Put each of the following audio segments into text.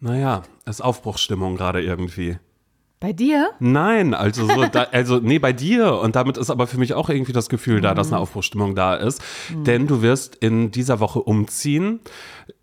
Naja, es ist Aufbruchsstimmung gerade irgendwie. Bei dir? Nein, also so, da, also nee, bei dir. Und damit ist aber für mich auch irgendwie das Gefühl da, dass eine Aufbruchstimmung da ist. Denn du wirst in dieser Woche umziehen.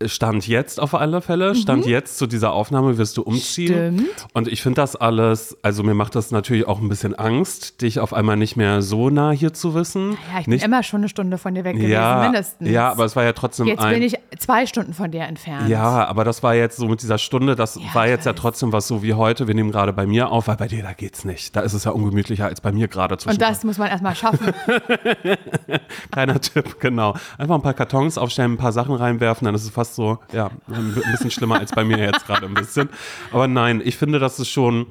Stand jetzt auf alle Fälle. Stand jetzt zu dieser Aufnahme wirst du umziehen. Stimmt. Und ich finde das alles, also mir macht das natürlich auch ein bisschen Angst, dich auf einmal nicht mehr so nah hier zu wissen. Ja, ich bin nicht, immer schon eine Stunde von dir weg gewesen, ja, mindestens. ja, aber es war ja trotzdem Jetzt ein. bin ich zwei Stunden von dir entfernt. Ja, aber das war jetzt so mit dieser Stunde, das Ja, war jetzt ja trotzdem was so wie heute. Wir nehmen gerade bei mir auf, weil bei dir, da geht's nicht. Da ist es ja ungemütlicher als bei mir gerade zwischen. Und das muss man erstmal schaffen. Kleiner Tipp, genau. Einfach ein paar Kartons aufstellen, ein paar Sachen reinwerfen, dann ist es fast so, ja, ein bisschen schlimmer als bei mir jetzt gerade ein bisschen. Aber nein, ich finde, das ist schon.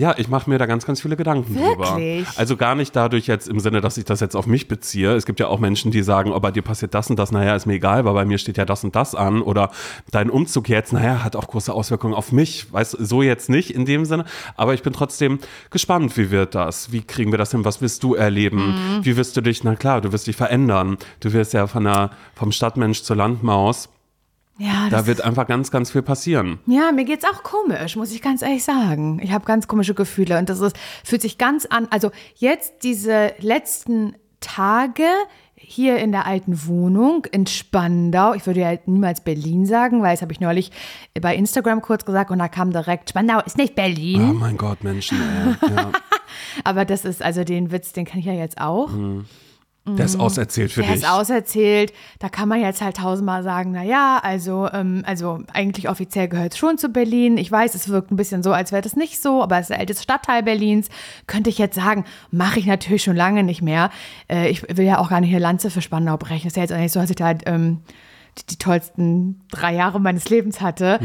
Ja, ich mache mir da ganz, ganz viele Gedanken drüber. Wirklich? Also gar nicht dadurch jetzt im Sinne, dass ich das jetzt auf mich beziehe. Es gibt ja auch Menschen, die sagen, oh, bei dir passiert das und das, naja, ist mir egal, weil bei mir steht ja das und das an. Oder dein Umzug jetzt, naja, hat auch große Auswirkungen auf mich. Weißt du, so jetzt nicht in dem Sinne. Aber ich bin trotzdem gespannt, wie wird das? Wie kriegen wir das hin? Was wirst du erleben? Wie wirst du dich, na klar, du wirst dich verändern. Du wirst ja von der, vom Stadtmensch zur Landmaus. Ja, Da wird einfach ganz, ganz viel passieren. Ja, mir geht's auch komisch, muss ich ganz ehrlich sagen. Ich habe ganz komische Gefühle und das ist, fühlt sich ganz an. Also jetzt diese letzten Tage hier in der alten Wohnung in Spandau. Ich würde ja niemals Berlin sagen, weil das habe ich neulich bei Instagram kurz gesagt und da kam direkt Spandau ist nicht Oh Berlin. mein Gott, Menschen, ey. Ja. Aber das ist also den Witz, den kann ich ja jetzt auch. Der ist auserzählt für Der dich. ist auserzählt. Da kann man jetzt halt tausendmal sagen, na ja, also, ähm, also eigentlich offiziell gehört es schon zu Berlin. Ich weiß, es wirkt ein bisschen so, als wäre das nicht so, aber es ist der älteste Stadtteil Berlins. Könnte ich jetzt sagen, mache ich natürlich schon lange nicht mehr. Äh, ich will ja auch gar nicht eine Lanze für Spandau brechen. ist ja jetzt auch nicht so, dass ich da ähm, die, die tollsten drei Jahre meines Lebens hatte.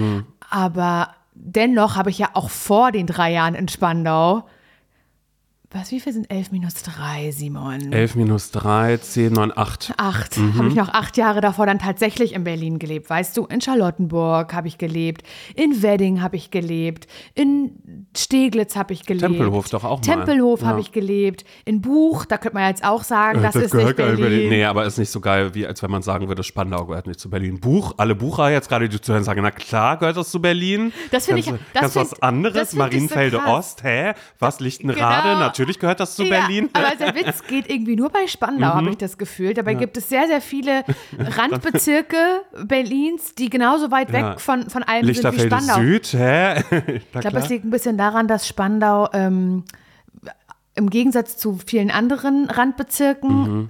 Aber dennoch habe ich ja auch vor den drei Jahren in Spandau. Was, wie viel sind 11 minus 3, Simon? 11 minus 3, 10, 9, 8. Acht. Mhm. Habe ich noch acht Jahre davor dann tatsächlich in Berlin gelebt. Weißt du, in Charlottenburg habe ich gelebt, in Wedding habe ich gelebt, in Steglitz habe ich gelebt. Tempelhof doch auch mal. Tempelhof Ja. habe ich gelebt. In Buch, da könnte man jetzt auch sagen, das, ist nicht geil Berlin. Nee, aber ist nicht so geil, wie als wenn man sagen würde, Spandau gehört nicht zu Berlin. Buch, alle Bucher jetzt gerade, die zuhören, sagen, na klar gehört das zu Berlin. Das finde ich- das ganz find- was anderes, das so Marienfelde krass. Ost, hä? Was, Lichtenrade? Genau. Natürlich gehört das zu Ja, Berlin. aber der Witz geht irgendwie nur bei Spandau, Mhm. habe ich das Gefühl. Dabei gibt es sehr, sehr viele Randbezirke Berlins, die genauso weit weg Ja. von, von allem sind wie Spandau. Süd, hä? Ich glaube, es liegt ein bisschen daran, dass Spandau ähm, im Gegensatz zu vielen anderen Randbezirken, Mhm.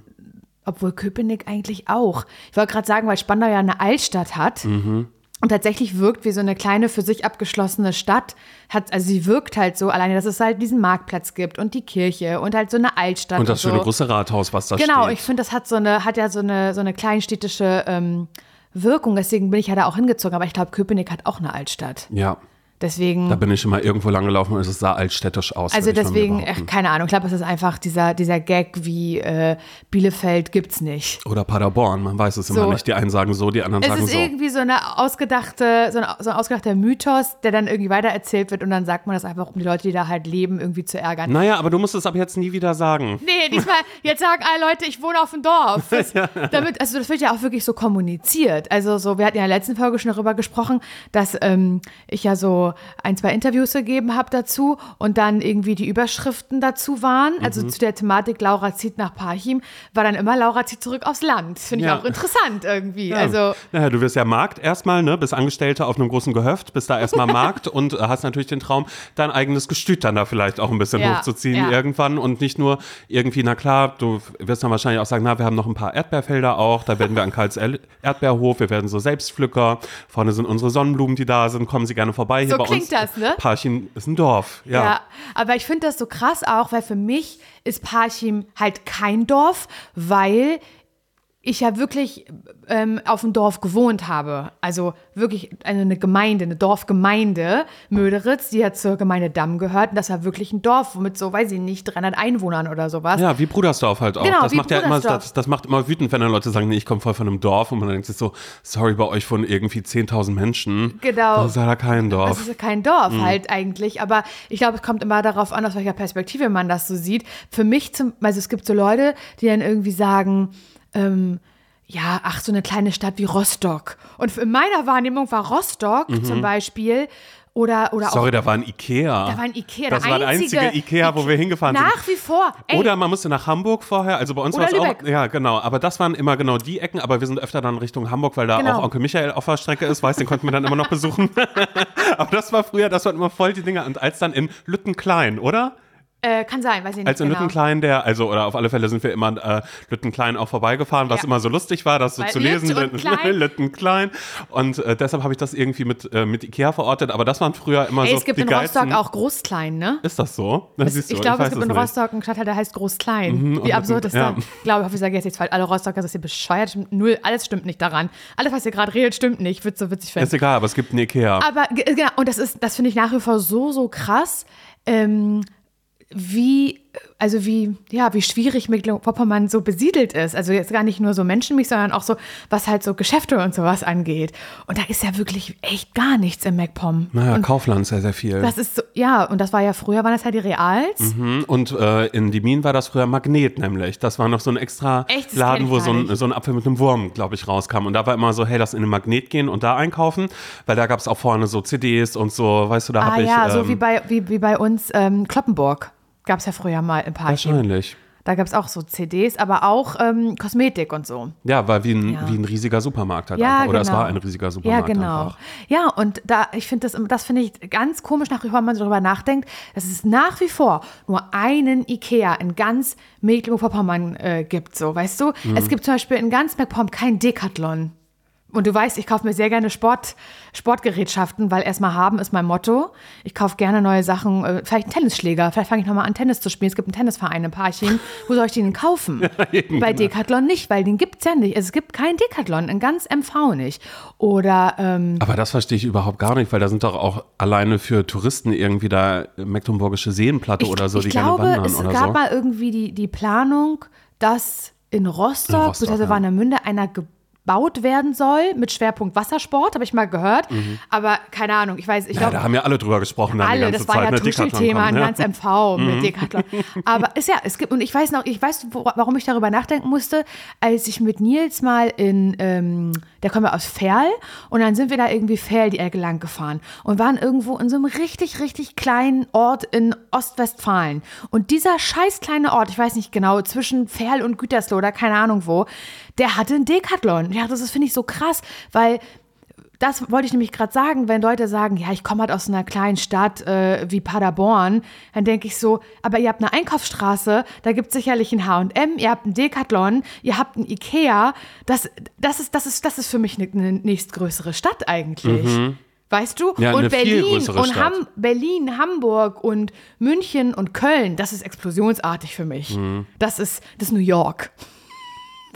obwohl Köpenick eigentlich auch. Ich wollte gerade sagen, weil Spandau ja eine Altstadt hat. Mhm. Und tatsächlich wirkt wie so eine kleine für sich abgeschlossene Stadt. Hat, also sie wirkt halt so, alleine, dass es halt diesen Marktplatz gibt und die Kirche und halt so eine Altstadt. Und das so. schöne große Rathaus, was da Genau, steht. ich finde, das hat so eine, hat ja so eine, so eine kleinstädtische ähm, Wirkung. Deswegen bin ich ja da auch hingezogen. Aber ich glaube, Köpenick hat auch eine Altstadt. ja, Deswegen. da bin ich immer irgendwo lang gelaufen und es sah altstädtisch aus. Also deswegen, keine Ahnung, ich glaube, es ist einfach dieser, dieser Gag wie äh, Bielefeld gibt's nicht. Oder Paderborn, man weiß es immer So. nicht. Die einen sagen so, die anderen Es sagen ist so. irgendwie so eine ausgedachte, so ein, so ein ausgedachter Mythos, der dann irgendwie weitererzählt wird und dann sagt man das einfach, um die Leute, die da halt leben, irgendwie zu ärgern. Naja, aber du musst es ab jetzt nie wieder sagen. Nee, diesmal, jetzt sagen alle Leute, ich wohne auf dem Dorf. Das, damit, also das wird ja auch wirklich so kommuniziert. Also so, wir hatten ja in der letzten Folge schon darüber gesprochen, dass ähm, ich ja so ein, zwei Interviews gegeben habe dazu und dann irgendwie die Überschriften dazu waren. Also Mhm. zu der Thematik Laura zieht nach Parchim, war dann immer Laura zieht zurück aufs Land. Finde ich Ja. auch interessant irgendwie. Ja. Also naja, du wirst ja Markt erstmal, ne, bist Angestellte auf einem großen Gehöft, bist da erstmal Markt und äh, hast natürlich den Traum, dein eigenes Gestüt dann da vielleicht auch ein bisschen Ja, hochzuziehen irgendwann und nicht nur irgendwie, na klar, du wirst dann wahrscheinlich auch sagen, na, wir haben noch ein paar Erdbeerfelder auch, da werden wir an Karls Erdbeerhof, wir werden so Selbstpflücker, vorne sind unsere Sonnenblumen, die da sind, kommen Sie gerne vorbei. Hier So bei klingt uns. das, ne? Parchim ist ein Dorf, ja. Ja, aber ich finde das so krass auch, weil für mich ist Parchim halt kein Dorf, weil ich ja wirklich ähm, auf dem Dorf gewohnt habe. Also wirklich eine, Gemeinde, eine Dorfgemeinde, Möderitz, die ja zur Gemeinde Damm gehört. Und das war wirklich ein Dorf mit so, weiß ich nicht, 300 Einwohnern oder sowas. Ja, wie Brudersdorf halt auch. Genau, das macht ja immer, das, das macht immer wütend, wenn dann Leute sagen, nee, ich komme voll von einem Dorf und man denkt sich so, sorry, bei euch wohnen irgendwie 10.000 Menschen. Genau. Das ist ja kein Das Dorf. ist ja kein Dorf Mhm. halt eigentlich, aber ich glaube, es kommt immer darauf an, aus welcher Perspektive man das so sieht. Für mich zum, also es gibt so Leute, die dann irgendwie sagen, ähm, ja, ach, so eine kleine Stadt wie Rostock. Und in meiner Wahrnehmung war Rostock zum Beispiel oder, oder Mhm. Sorry, auch. da war ein Ikea. Da war ein Ikea, Das war der einzige einzige Ikea, wo wir hingefahren sind. Nach wie vor. Ey, Oder man musste nach Hamburg vorher, also bei uns war es auch, ja genau, aber das waren immer genau die Ecken, aber wir sind öfter dann Richtung Hamburg, weil da Genau. auch Onkel Michael auf der Strecke ist, weiß, den konnten wir dann immer noch besuchen. aber das war früher, das waren immer voll die Dinge und als dann in Lüttenklein, oder? Äh, kann sein, weiß ich nicht Als in genau. Lüttenklein der, also oder auf alle Fälle sind wir immer äh, Lüttenklein auch vorbeigefahren, was Ja. immer so lustig war, das so Weil zu Lütt lesen. und Klein. Lüttenklein. Und äh, deshalb habe ich das irgendwie mit, äh, mit Ikea verortet, aber das waren früher immer Ey, so es gibt die in. Rostock auch Groß-Klein, ne? Ist das so? Das du, ich glaube, es gibt in. Rostock einen Stadtteil, der heißt Groß-Klein. Mhm, Wie absurd ist das? ja. Ich glaube, ich hoffe, ich sage jetzt nichts falsch. Alle Rostocker sind hier bescheuert. Null, alles stimmt nicht daran. Alles, was ihr gerade redet, stimmt nicht. Es so witzig finden. Ist egal, aber es gibt einen Ikea. Aber ge- genau, und das ist, das finde ich nach wie vor so, so krass, ähm, wie, also wie, ja, wie schwierig Mecklenburg-Vorpommern so besiedelt ist. Also jetzt gar nicht nur so menschenmäßig, sondern auch so, was halt so Geschäfte und sowas angeht. Und da ist ja wirklich echt gar nichts im MacPom. Naja, und Kaufland sehr, sehr viel. das ist so, ja, und das war ja früher, waren das ja die Reals. Mhm, Und äh, in Diemin war das früher Magnet nämlich. Das war noch so ein extra Echt? Laden, wo so ein, so ein Apfel mit einem Wurm, glaube ich, rauskam. Und da war immer so, hey, lass in den Magnet gehen und da einkaufen, weil da gab es auch vorne so CDs und so, weißt du, da Ah habe ich. ja, so ähm, wie bei, wie, wie bei uns ähm, Kloppenburg. Gab es ja früher mal im Parchim. Wahrscheinlich. Da gab es auch so CDs, aber auch ähm, Kosmetik und so. Ja, war wie ein, Ja. wie ein riesiger Supermarkt halt Ja, einfach. Oder es genau. war ein riesiger Ja, Supermarkt genau. einfach. Ja, und da, ich finde das, das finde ich ganz komisch nach wie vor, wenn man so darüber nachdenkt, dass es nach wie vor nur einen Ikea in ganz Mecklenburg-Vorpommern äh, gibt, so, weißt du? Mhm. Es gibt zum Beispiel in ganz Mecklenburg kein Decathlon. Und du weißt, ich kaufe mir sehr gerne Sport, Sportgerätschaften, weil erstmal haben ist mein Motto. Ich kaufe gerne neue Sachen, äh, vielleicht einen Tennisschläger, vielleicht fange ich nochmal an, Tennis zu spielen. Es gibt einen Tennisverein in Parchim. Wo soll ich den denn kaufen? Bei Decathlon nicht, weil den gibt es ja nicht. Es gibt keinen Decathlon, in ganz MV nicht. Oder ähm, Aber das verstehe ich überhaupt gar nicht, weil da sind doch auch alleine für Touristen irgendwie da Mecklenburgische Seenplatte ich, oder so, ich die glaube, gerne wandern es oder gab so. mal irgendwie die, die Planung, dass in Rostock, In Rostock, beziehungsweise ja. Warnemünde einer gebaut werden soll mit Schwerpunkt Wassersport, habe ich mal gehört. Aber keine Ahnung, ich weiß, ich Mhm. Ja, glaube, da haben ja alle drüber gesprochen alle, das war Zeit. ja ne? Tuschelthema in ja. ganz MV mit Decathlon. Aber ist ja, es gibt, und ich weiß noch, ich weiß, warum ich darüber nachdenken musste, als ich mit Nils mal in, ähm, der kommt ja aus Ferl, und dann sind wir da irgendwie Ferl die Ecke lang gefahren und waren irgendwo in so einem richtig, richtig kleinen Ort in Ostwestfalen. Und dieser scheiß kleine Ort, ich weiß nicht genau, zwischen Ferl und Gütersloh oder keine Ahnung wo, der hatte einen Decathlon. Ja, das finde ich, so krass, weil das wollte ich nämlich gerade sagen, wenn Leute sagen, ja, ich komme halt aus einer kleinen Stadt äh, wie Paderborn, dann denke ich so, aber ihr habt eine Einkaufsstraße, da gibt es sicherlich ein H&M, ihr habt einen Decathlon, ihr habt einen Ikea, das, das, ist, das, ist, das ist für mich eine, eine nächstgrößere Stadt eigentlich. Weißt du? Mhm. Ja, und Berlin und. Ham Berlin, Hamburg und München und Köln, das ist explosionsartig für mich. Mhm. Das ist das ist New York.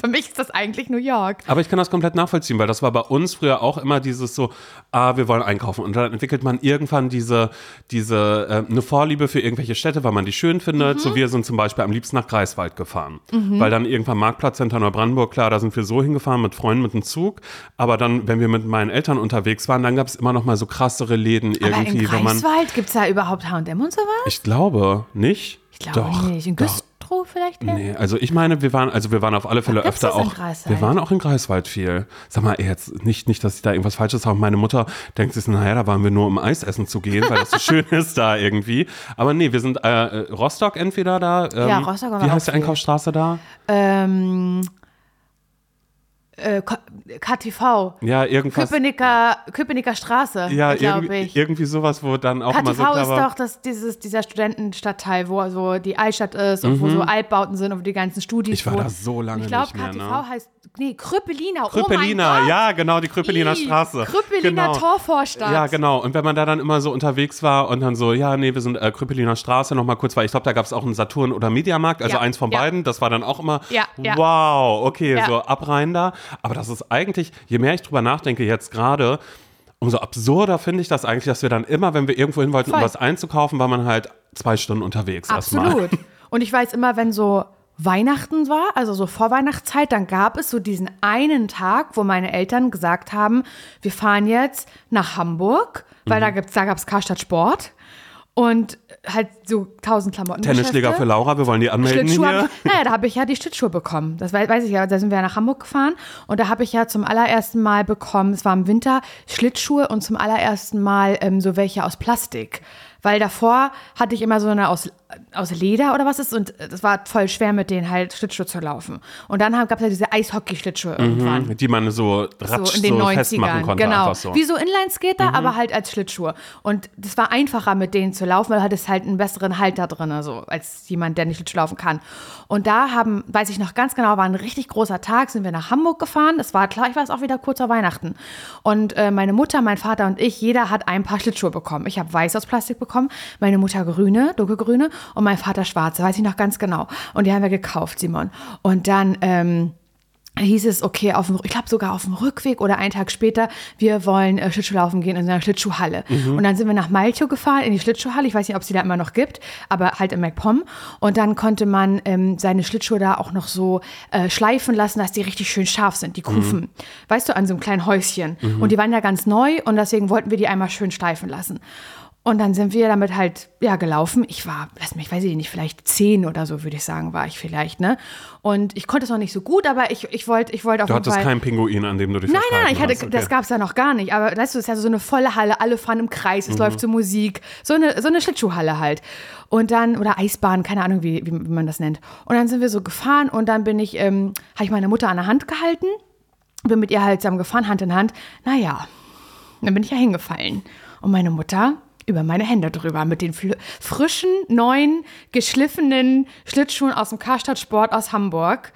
Für mich ist das eigentlich New York. Aber ich kann das komplett nachvollziehen, weil das war bei uns früher auch immer dieses so, ah, wir wollen einkaufen. Und dann entwickelt man irgendwann diese, diese, äh, eine Vorliebe für irgendwelche Städte, weil man die schön findet. Mhm. So wir sind zum Beispiel am liebsten nach Greifswald gefahren. Weil dann irgendwann Marktplatz hinter Neubrandenburg, klar, da sind wir so hingefahren mit Freunden mit dem Zug. Aber dann, wenn wir mit meinen Eltern unterwegs waren, dann gab es immer noch mal so krassere Läden Aber in irgendwie, wenn man. Greifswald gibt es da überhaupt H&M und sowas? Ich glaube nicht. Ich glaube Doch, nicht. In doch. Güstrow vielleicht? her? Nee, also ich meine, wir waren, also wir waren auf alle Fälle gibt's öfter auch. Wir waren auch in Greifswald viel. Sag mal, jetzt nicht, nicht, dass ich da irgendwas Falsches sage. Meine Mutter denkt sich, naja, da waren wir nur, um Eis essen zu gehen, weil das so schön ist da irgendwie. Aber nee, wir sind äh, Rostock entweder da. Ähm, Ja, Rostock waren Wie heißt die. Einkaufsstraße da? Ähm, äh, KTV. Ja, irgendwas. Köpenicker, Köpenicker Straße, ja, glaube ich. irgendwie sowas, wo dann auch immer so KTV ist doch das, dieses, dieser Studentenstadtteil, wo so die Altstadt ist und wo so Altbauten sind und wo die ganzen Studis. Mhm. Ich war da so lange Ich glaube, nicht mehr, KTV ne? heißt, nee, Krüppeliner. Krüppeliner, oh mein Gott. ja, genau, die Krüppeliner Straße. Krüppeliner genau. Torvorstadt. Ja, genau. Und wenn man da dann immer so unterwegs war und dann so, ja, nee, wir sind äh, Krüppeliner Straße nochmal kurz, weil ich glaube, da gab es auch einen Saturn oder Mediamarkt, also Ja, eins von ja. beiden. Das war dann auch immer, Ja, wow, okay, so ab rein da. Aber das ist eigentlich, je mehr ich drüber nachdenke jetzt gerade, umso absurder finde ich das eigentlich, dass wir dann immer, wenn wir irgendwo hin wollten, um Voll. was einzukaufen, war man halt zwei Stunden unterwegs erstmal. Absolut. Und ich weiß immer, wenn so Weihnachten war, also so Vorweihnachtszeit, dann gab es so diesen einen Tag, wo meine Eltern gesagt haben, wir fahren jetzt nach Hamburg, weil Mhm. da, gibt's, da gab es Karstadt Sport. und halt so tausend Klamotten. Tennisschläger für Laura, wir wollen die anmelden Schlittschuhe. hier. hab ich- Naja, da habe ich ja die Schlittschuhe bekommen. Das wei- weiß ich ja. Da sind wir ja nach Hamburg gefahren und da habe ich ja zum allerersten Mal bekommen, es war im Winter, Schlittschuhe und zum allerersten Mal ähm, so welche aus Plastik. Weil davor hatte ich immer so eine aus, aus Leder oder was ist und das war voll schwer mit denen halt Schlittschuhe zu laufen. Und dann gab es ja diese Eishockey-Schlittschuhe irgendwann Die man so ratsch so so, in den festmachen 90ern. konnte. Genau. So. Wie so Inlineskater, aber halt als Schlittschuhe. Und das war einfacher mit denen zu laufen, weil du hattest halt einen besseren Halter drin, so als jemand, der nicht Schlittschuh laufen kann. Und da haben, weiß ich noch ganz genau, war ein richtig großer Tag, sind wir nach Hamburg gefahren. Es war klar, ich war es auch wieder kurz vor Weihnachten. Und äh, meine Mutter, mein Vater und ich, jeder hat ein paar Schlittschuhe bekommen. Ich habe weiß aus Plastik bekommen, meine Mutter grüne, dunkelgrüne und mein Vater schwarze, weiß ich noch ganz genau. Und die haben wir gekauft, Simon. Und dann, ähm, hieß es, okay, auf dem, ich glaube sogar auf dem Rückweg oder einen Tag später, wir wollen äh, Schlittschuhlaufen gehen in einer Schlittschuhhalle. Und dann sind wir nach Malchow gefahren, in die Schlittschuhhalle. Ich weiß nicht, ob sie da immer noch gibt, aber halt in MacPom. Und dann konnte man ähm, seine Schlittschuhe da auch noch so äh, schleifen lassen, dass die richtig schön scharf sind, die Kufen. Weißt du, an so einem kleinen Häuschen. Und die waren ja ganz neu und deswegen wollten wir die einmal schön schleifen lassen. Und dann sind wir damit halt, ja, gelaufen. Ich war, lass mich, weiß ich nicht, vielleicht zehn oder so, würde ich sagen, war ich vielleicht, ne? Und ich konnte es noch nicht so gut, aber ich, ich wollte ich wollte auf Du jeden hattest Fall. keinen Pinguin, an dem du dich Nein, nein, ich hatte, hast. Okay. das gab es ja noch gar nicht. Aber weißt du, es ist ja so eine volle Halle, alle fahren im Kreis, es läuft so Musik, so eine, so eine Schlittschuhhalle halt. Und dann, oder Eisbahn, keine Ahnung, wie, wie, wie man das nennt. Und dann sind wir so gefahren und dann bin ich, ähm, habe ich meine Mutter an der Hand gehalten, bin mit ihr halt zusammen gefahren, Hand in Hand. Naja, dann bin ich ja hingefallen. Und meine Mutter über meine Hände drüber mit den frischen, neuen, geschliffenen Schlittschuhen aus dem Karstadt Sport aus Hamburg.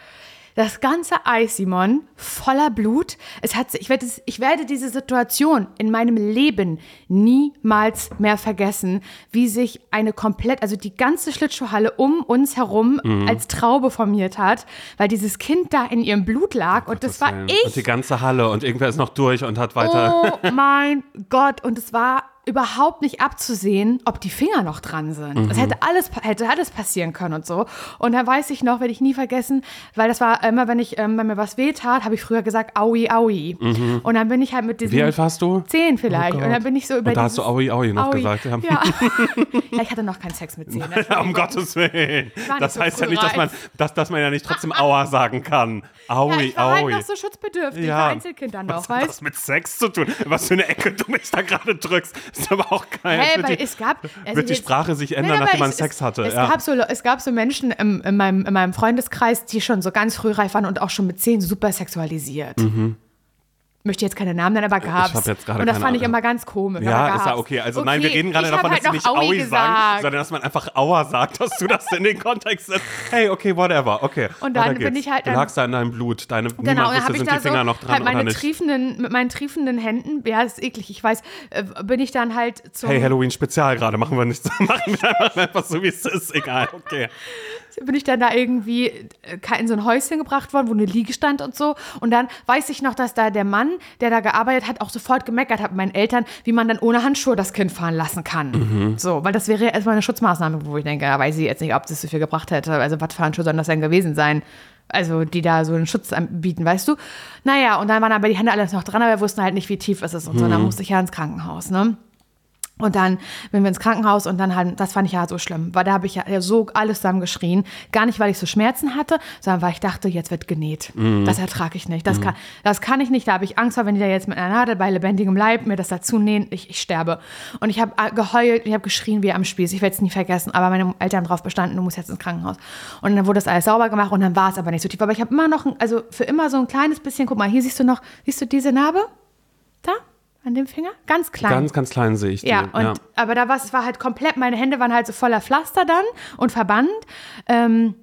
Das ganze Eis, Simon, voller Blut. Es hat, ich, werde, ich werde diese Situation in meinem Leben niemals mehr vergessen, wie sich eine komplett, also die ganze Schlittschuhhalle um uns herum als Traube formiert hat, weil dieses Kind da in ihrem Blut lag und das war Und ich. die ganze Halle und irgendwer ist noch durch und hat weiter. Oh mein Gott. Und es war überhaupt nicht abzusehen, ob die Finger noch dran sind. Es hätte alles, hätte alles passieren können und so. Und da weiß ich noch, werde ich nie vergessen, weil das war immer, wenn ich, ähm, wenn mir was weh tat, habe ich früher gesagt, aui, aui. Und dann bin ich halt mit diesen Wie alt warst du? zehn vielleicht. Oh und dann bin ich so über Und da hast du Aui Aui noch Aui. gesagt. Ja. Ja. ja, ich hatte noch keinen Sex mit zehn. um. Gottes Willen. Das so heißt ja nicht, dass man, dass, dass man ja nicht trotzdem Aua sagen kann. Ja, Aui, ich war Aui. halt noch so schutzbedürftig. Ja. Einzelkind dann noch, Was hat weißt das mit Sex zu tun? Was für eine Ecke du mich da gerade drückst. Ist aber auch geil. Hey, wird weil die, es gab. also wird die Sprache sich ändern, Nein, nachdem man es- Sex hatte. Es, ja. gab so, es gab so Menschen im, in, meinem, in meinem Freundeskreis, die schon so ganz frühreif waren und auch schon mit zehn super sexualisiert. Möchte jetzt keine Namen nennen, aber gab's. Hab jetzt gerade und das fand ich Ahnung. immer ganz komisch. ja, ist ja okay. Also nein, wir reden gerade ich davon, hab dass halt sie nicht noch Aui sagen, gesagt. sondern dass man einfach Aua sagt, dass du das in den Kontext setzt. Hey, okay, whatever, okay. Und dann bin ich halt Du lagst da in deinem Blut, deine, Genau, niemand wusste, ich sind die Finger so noch dran halt oder meine nicht. triefenden, mit meinen triefenden Händen, ja, ist eklig, ich weiß, äh, bin ich dann halt zum, Hey, Halloween-Spezial gerade, machen wir nicht so, machen wir einfach so, wie es ist, egal, okay. Bin ich dann da irgendwie äh, in so ein Häuschen gebracht worden, wo eine Liege stand und so. Und dann weiß ich noch, dass da der Mann, der da gearbeitet hat, auch sofort gemeckert hat mit meinen Eltern, wie man dann ohne Handschuhe das Kind fahren lassen kann. Mhm. So, weil das wäre ja erstmal eine Schutzmaßnahme, wo ich denke, da weiß ich jetzt nicht, ob das so viel gebracht hätte. Also, was für Handschuhe sollen das denn gewesen sein? Also, die da so einen Schutz anbieten, weißt du? Naja, und dann waren aber die Hände alles noch dran, aber wir wussten halt nicht, wie tief es ist und so. Dann Mhm. musste ich ja ins Krankenhaus, ne? Und dann sind wir ins Krankenhaus und dann halt, das fand ich ja so schlimm, weil da habe ich ja so alles zusammen geschrien. Gar nicht, weil ich so Schmerzen hatte, sondern weil ich dachte, jetzt wird genäht. Das ertrage ich nicht. Das, kann, das kann ich nicht. Da habe ich Angst vor, wenn die da jetzt mit einer Nadel bei lebendigem Leib mir das dazu nähen, ich, ich sterbe. Und ich habe äh, geheult, ich habe geschrien wie am Spieß. Ich werde es nie vergessen, aber meine Eltern darauf bestanden, du musst jetzt ins Krankenhaus. Und dann wurde das alles sauber gemacht und dann war es aber nicht so tief. Aber ich habe immer noch, ein, also für immer so ein kleines bisschen, guck mal, hier siehst du noch, siehst du diese Narbe? Da? An dem Finger? Ganz klein. Ganz, ganz klein sehe ich die. Ja, und, aber da war es war halt komplett, meine Hände waren halt so voller Pflaster dann und Verband. Ähm,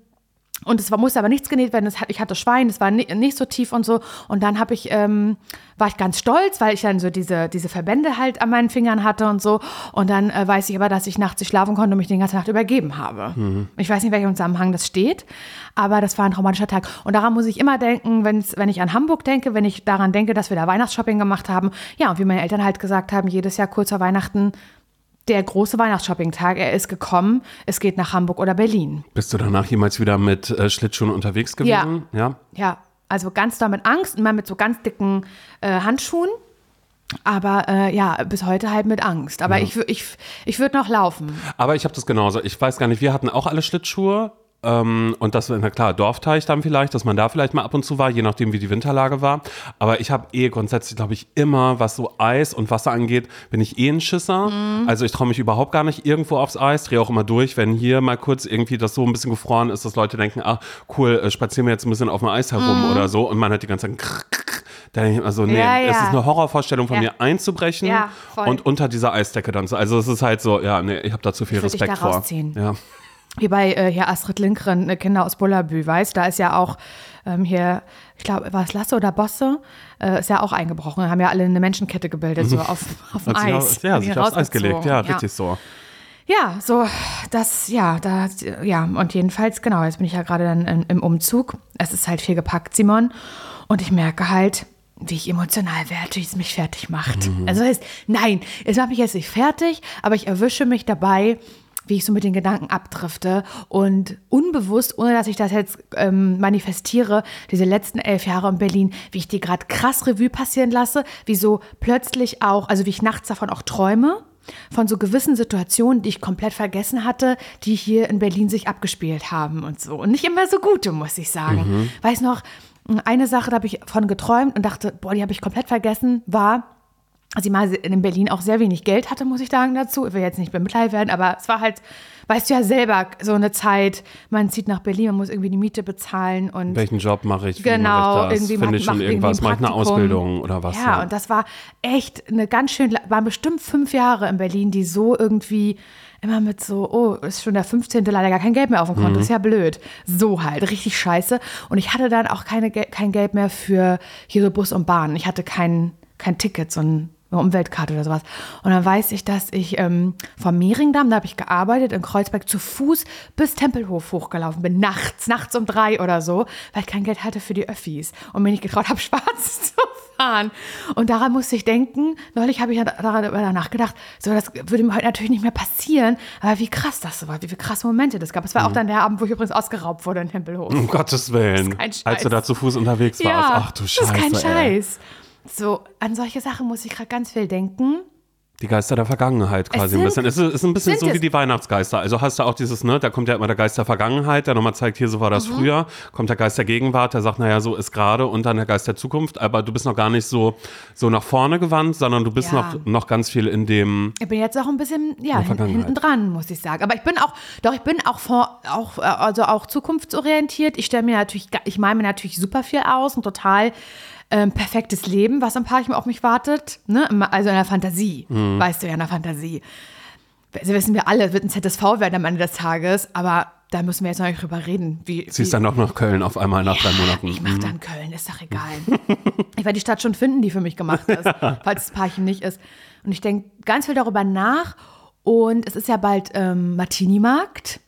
und es war, musste aber nichts genäht werden. Hat, ich hatte Schwein, es war ni, nicht so tief und so. Und dann habe ich, ähm, war ich ganz stolz, weil ich dann so diese, diese Verbände halt an meinen Fingern hatte und so. Und dann äh, weiß ich aber, dass ich nachts nicht schlafen konnte und mich die ganze Nacht übergeben habe. Ich weiß nicht, welchem Zusammenhang das steht, aber das war ein traumatischer Tag. Und daran muss ich immer denken, wenn's, wenn ich an Hamburg denke, wenn ich daran denke, dass wir da Weihnachtsshopping gemacht haben. Ja, und wie meine Eltern halt gesagt haben, jedes Jahr kurz vor Weihnachten der große Weihnachtsshopping-Tag, er ist gekommen, es geht nach Hamburg oder Berlin. Bist du danach jemals wieder mit äh, Schlittschuhen unterwegs gewesen? Ja. Ja, also ganz doll mit Angst, immer mit so ganz dicken äh, Handschuhen. Aber äh, ja, bis heute halt mit Angst. Aber ich, wür- ich, ich würde noch laufen. Aber ich habe das genauso. Ich weiß gar nicht, wir hatten auch alle Schlittschuhe. Ähm, und das, na klar, Dorfteich dann vielleicht, dass man da vielleicht mal ab und zu war, je nachdem, wie die Winterlage war. Aber ich habe eh grundsätzlich, glaube ich, immer, was so Eis und Wasser angeht, bin ich eh ein Schisser. Also ich traue mich überhaupt gar nicht irgendwo aufs Eis, drehe auch immer durch, wenn hier mal kurz irgendwie das so ein bisschen gefroren ist, dass Leute denken, ah, cool, äh, spazieren wir jetzt ein bisschen auf dem Eis herum oder so. Und man hat die ganze Zeit da denke ich immer so, nee, Ja, es ja. ist eine Horrorvorstellung von Ja. mir einzubrechen und unter dieser Eisdecke dann so. Also es ist halt so, ja, nee, ich habe da zu viel Respekt vor. Ja. Wie bei äh, hier Astrid Lindgren, äh, Kinder aus Bullabü, weißt da ist ja auch ähm, hier, ich glaube, war es Lasse oder Bosse, äh, ist ja auch eingebrochen. Haben ja alle eine Menschenkette gebildet, so auf, auf dem Eis. auf- ja, sich aufs Eis gelegt, ja, rausgezogen. richtig so. Ja, so, das, ja, da, ja, und jedenfalls, genau, jetzt bin ich ja gerade dann im, im Umzug. Es ist halt viel gepackt, Simon. Und ich merke halt, wie ich emotional werde, wie es mich fertig macht. Mhm. Also heißt, nein, es macht mich jetzt nicht fertig, aber ich erwische mich dabei, wie ich so mit den Gedanken abdrifte und unbewusst, ohne dass ich das jetzt ähm, manifestiere, diese letzten elf Jahre in Berlin, wie ich die gerade krass Revue passieren lasse, wie so plötzlich auch, also wie ich nachts davon auch träume, von so gewissen Situationen, die ich komplett vergessen hatte, die hier in Berlin sich abgespielt haben und so. Und nicht immer so gute, muss ich sagen. Weiß noch, eine Sache, da habe ich von geträumt und dachte, boah, die habe ich komplett vergessen, war, als ich mal in Berlin auch sehr wenig Geld hatte, muss ich sagen dazu. Ich will jetzt nicht bemitleid werden, aber es war halt, weißt du ja selber, so eine Zeit, man zieht nach Berlin, man muss irgendwie die Miete bezahlen und Welchen Job mache ich? Genau, mache ich das? irgendwie Finde ich schon irgendwas? Mache ich eine. Ausbildung oder was? Ja, und das war echt eine ganz schön, waren bestimmt fünf Jahre in Berlin, die so irgendwie immer mit so, oh, ist schon der 15. leider gar kein Geld mehr auf dem Mhm. Konto, ist ja blöd. So halt, richtig scheiße. Und ich hatte dann auch keine, kein Geld mehr für hier so Bus und Bahn. Ich hatte kein, kein Ticket, so ein Umweltkarte oder sowas. Und dann weiß ich, dass ich ähm, vom Mehringdamm, da habe ich gearbeitet, in Kreuzberg zu Fuß bis Tempelhof hochgelaufen bin, nachts, nachts um drei oder so, weil ich kein Geld hatte für die Öffis und mir nicht getraut habe, schwarz zu fahren. Und daran musste ich denken, neulich habe ich darüber nachgedacht, so das würde mir heute natürlich nicht mehr passieren, aber wie krass das war, wie viele krasse Momente das gab. Es war auch dann der Abend, wo ich übrigens ausgeraubt wurde in Tempelhof. Um Gottes Willen. kein Scheiß. Als du da zu Fuß unterwegs warst. Ach du Scheiße. das ist kein ey. So, an solche Sachen muss ich gerade ganz viel denken. Die Geister der Vergangenheit quasi ein sind- bisschen. Es ist, ist ein bisschen so wie die Weihnachtsgeister. Also hast du auch dieses, ne, da kommt ja immer der Geist der Vergangenheit, der nochmal zeigt, hier so war das Mhm. früher. Kommt der Geist der Gegenwart, der sagt, naja, so ist gerade und dann der Geist der Zukunft. Aber du bist noch gar nicht so, so nach vorne gewandt, sondern du bist Ja. noch, noch ganz viel in dem, Ich bin jetzt auch ein bisschen ja, hinten dran, muss ich sagen. Aber ich bin auch, doch, ich bin auch, vor, auch, äh, also auch zukunftsorientiert. Ich stelle mir natürlich, ich male mir natürlich super viel aus, ein total ähm, perfektes Leben, was im Parchim auf mich wartet. Ne? Also in der Fantasie, weißt du ja, in der Fantasie. Also wissen wir alle, wird ein ZSV werden am Ende des Tages, aber da müssen wir jetzt noch nicht drüber reden. Wie, ziehst wie, dann noch nach Köln auf einmal nach drei Monaten. ich mache dann Köln, ist doch egal. ich werde die Stadt schon finden, die für mich gemacht ist, falls das Parchim nicht ist. Und ich denke ganz viel darüber nach. Und es ist ja bald ähm, Martini-Markt.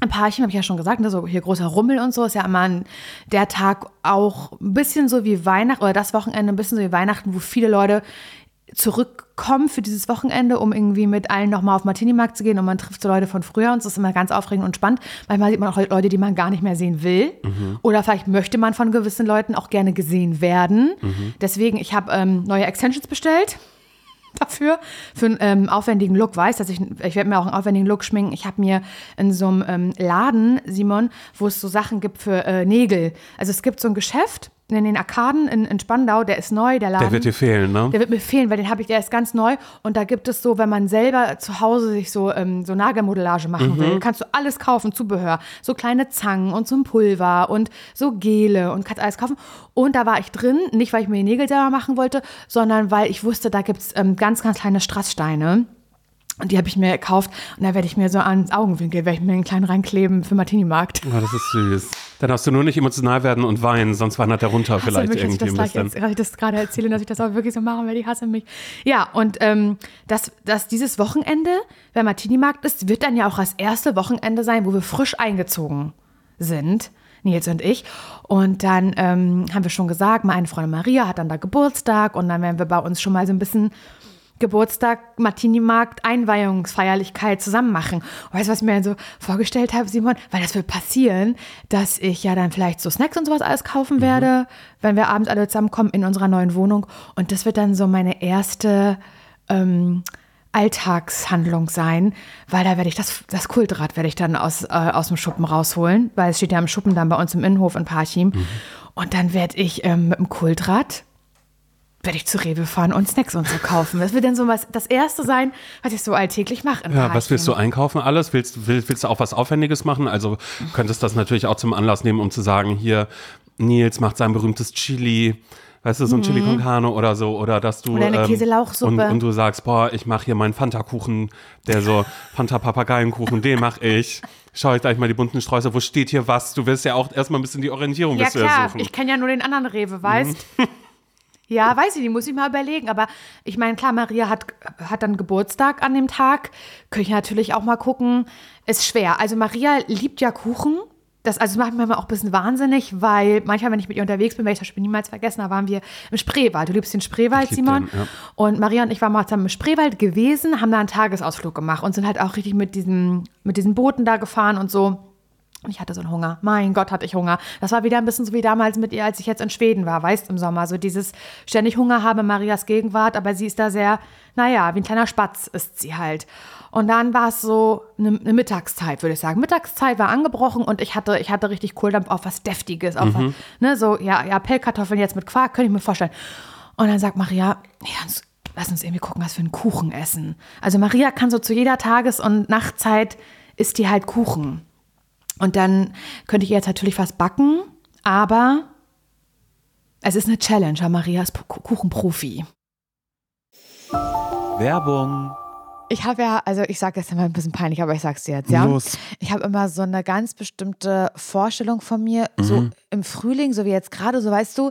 Ein Parchim, habe ich ja schon gesagt, ne, so hier großer Rummel und so, ist ja immer der Tag auch ein bisschen so wie Weihnachten oder das Wochenende ein bisschen so wie Weihnachten, wo viele Leute zurückkommen für dieses Wochenende, um irgendwie mit allen nochmal auf Martini-Markt zu gehen und man trifft so Leute von früher und es ist immer ganz aufregend und spannend. Manchmal sieht man auch Leute, die man gar nicht mehr sehen will oder vielleicht möchte man von gewissen Leuten auch gerne gesehen werden. Deswegen, ich habe ähm, neue Extensions bestellt dafür, für einen ähm, aufwendigen Look, weiß, dass ich, ich werde mir auch einen aufwendigen Look schminken. Ich habe mir in so einem ähm, Laden, Simon, wo es so Sachen gibt für äh, Nägel. Also es gibt so ein Geschäft in den Arkaden in, in Spandau, der ist neu, der Laden. Der wird dir fehlen, ne? Der wird mir fehlen, weil den habe ich, der ist ganz neu. Und da gibt es so, wenn man selber zu Hause sich so, ähm, so Nagelmodellage machen will, kannst du alles kaufen, Zubehör. So kleine Zangen und so ein Pulver und so Gele und kannst alles kaufen. Und da war ich drin, nicht weil ich mir die Nägel selber machen wollte, sondern weil ich wusste, da gibt es ähm, ganz, ganz kleine Strasssteine. Und die habe ich mir gekauft und da werde ich mir so ans Augenwinkel, werde ich mir einen kleinen reinkleben für Martini-Markt. Oh, das ist süß. Dann darfst du nur nicht emotional werden und weinen, sonst wandert der runter vielleicht mich, dass ich irgendwie das jetzt, dass ich das gerade erzähle, dass ich das auch wirklich so mache, weil die hasse mich. Ja, und ähm, dass, dass dieses Wochenende, wenn Martini-Markt ist, wird dann ja auch das erste Wochenende sein, wo wir frisch eingezogen sind. Nils und ich. Und dann ähm, haben wir schon gesagt, meine Freundin Maria hat dann da Geburtstag und dann werden wir bei uns schon mal so ein bisschen Geburtstag, Martini-Markt, Einweihungsfeierlichkeit zusammen machen. Und weißt du, was ich mir so vorgestellt habe, Simon? Weil das wird passieren, dass ich ja dann vielleicht so Snacks und sowas alles kaufen werde, mhm. wenn wir abends alle zusammenkommen in unserer neuen Wohnung. Und das wird dann so meine erste ähm, Alltagshandlung sein, weil da werde ich das, das Kultrad werde ich dann aus, äh, aus dem Schuppen rausholen, weil es steht ja im Schuppen dann bei uns im Innenhof in Parchim. Mhm. Und dann werde ich ähm, mit dem Kultrad werde ich zu Rewe fahren und Snacks und so kaufen. Das wird dann so was, das erste sein, was ich so alltäglich mache. Ja, was willst du einkaufen alles? Willst, willst, willst du auch was Aufwendiges machen? Also könntest das natürlich auch zum Anlass nehmen, um zu sagen, hier, Nils macht sein berühmtes Chili. Weißt du, so ein mhm. Chili con Carne oder so, oder dass du. Oder eine ähm, Käselauchsuppe. Und, und, du sagst, boah, ich mache hier meinen Fanta-Kuchen, der so, Fanta-Papageienkuchen, den mache ich. Schau ich gleich mal die bunten Sträuße, wo steht hier was? Du willst ja auch erstmal ein bisschen die Orientierung ja, klar. suchen. Ich kenne ja nur den anderen Rewe, weißt mhm. Ja, weiß ich nicht, muss ich mal überlegen. Aber ich meine, klar, Maria hat, hat dann Geburtstag an dem Tag. Könnte ich natürlich auch mal gucken. Ist schwer. Also Maria liebt ja Kuchen. Das, also macht mich auch ein bisschen wahnsinnig, weil manchmal, wenn ich mit ihr unterwegs bin, werde ich das Spiel niemals vergessen, da waren wir im Spreewald. Du liebst den Spreewald, Simon. Den, ja. Und Maria und ich waren mal zusammen im Spreewald gewesen, haben da einen Tagesausflug gemacht und sind halt auch richtig mit diesen, mit diesen Booten da gefahren und so. Und ich hatte so einen Hunger. Mein Gott, hatte ich Hunger. Das war wieder ein bisschen so wie damals mit ihr, als ich jetzt in Schweden war, weißt im Sommer. So dieses ständig Hunger habe Marias Gegenwart, aber sie ist da sehr, naja, wie ein kleiner Spatz ist sie halt. Und dann war es so eine, eine, Mittagszeit, würde ich sagen. Mittagszeit war angebrochen und ich hatte, ich hatte richtig Kohldampf auf was Deftiges. Auf mhm. was, ne, so, ja, ja, Pellkartoffeln jetzt mit Quark, könnte ich mir vorstellen. Und dann sagt Maria, ja, lass uns irgendwie gucken, was für einen Kuchen essen. Also Maria kann so zu jeder Tages- und Nachtzeit isst die halt Kuchen. Und dann könnte ich jetzt natürlich was backen, aber es ist eine Challenge. Maria ist Kuchenprofi. Werbung. Ich habe ja, also ich sage das immer ein bisschen peinlich, aber ich sage es dir jetzt, ja. Los. Ich habe immer so eine ganz bestimmte Vorstellung von mir, mhm. so im Frühling, so wie jetzt gerade, so weißt du,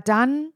dann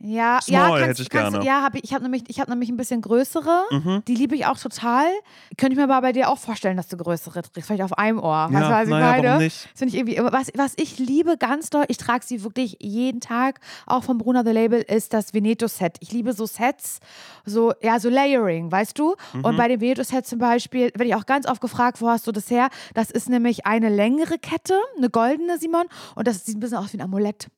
Ja, Small ja, kannst, hätte ich gerne. ja, hab ich, ich habe nämlich, hab nämlich ein bisschen größere. Mhm. Die liebe ich auch total. Könnte ich mir aber bei dir auch vorstellen, dass du größere trägst. Vielleicht auf einem Ohr. Ja, was, was naja, ich meine? Nicht? Das ich irgendwie, was, was ich liebe ganz doll, ich trage sie wirklich jeden Tag, auch vom Bruna The Label, ist das Veneto-Set. Ich liebe so Sets, so, ja, so Layering, weißt du? Mhm. Und bei dem Veneto-Set zum Beispiel, werde ich auch ganz oft gefragt, wo hast du das her? Das ist nämlich eine längere Kette, eine goldene, Simon. Und das sieht ein bisschen aus wie ein Amulett.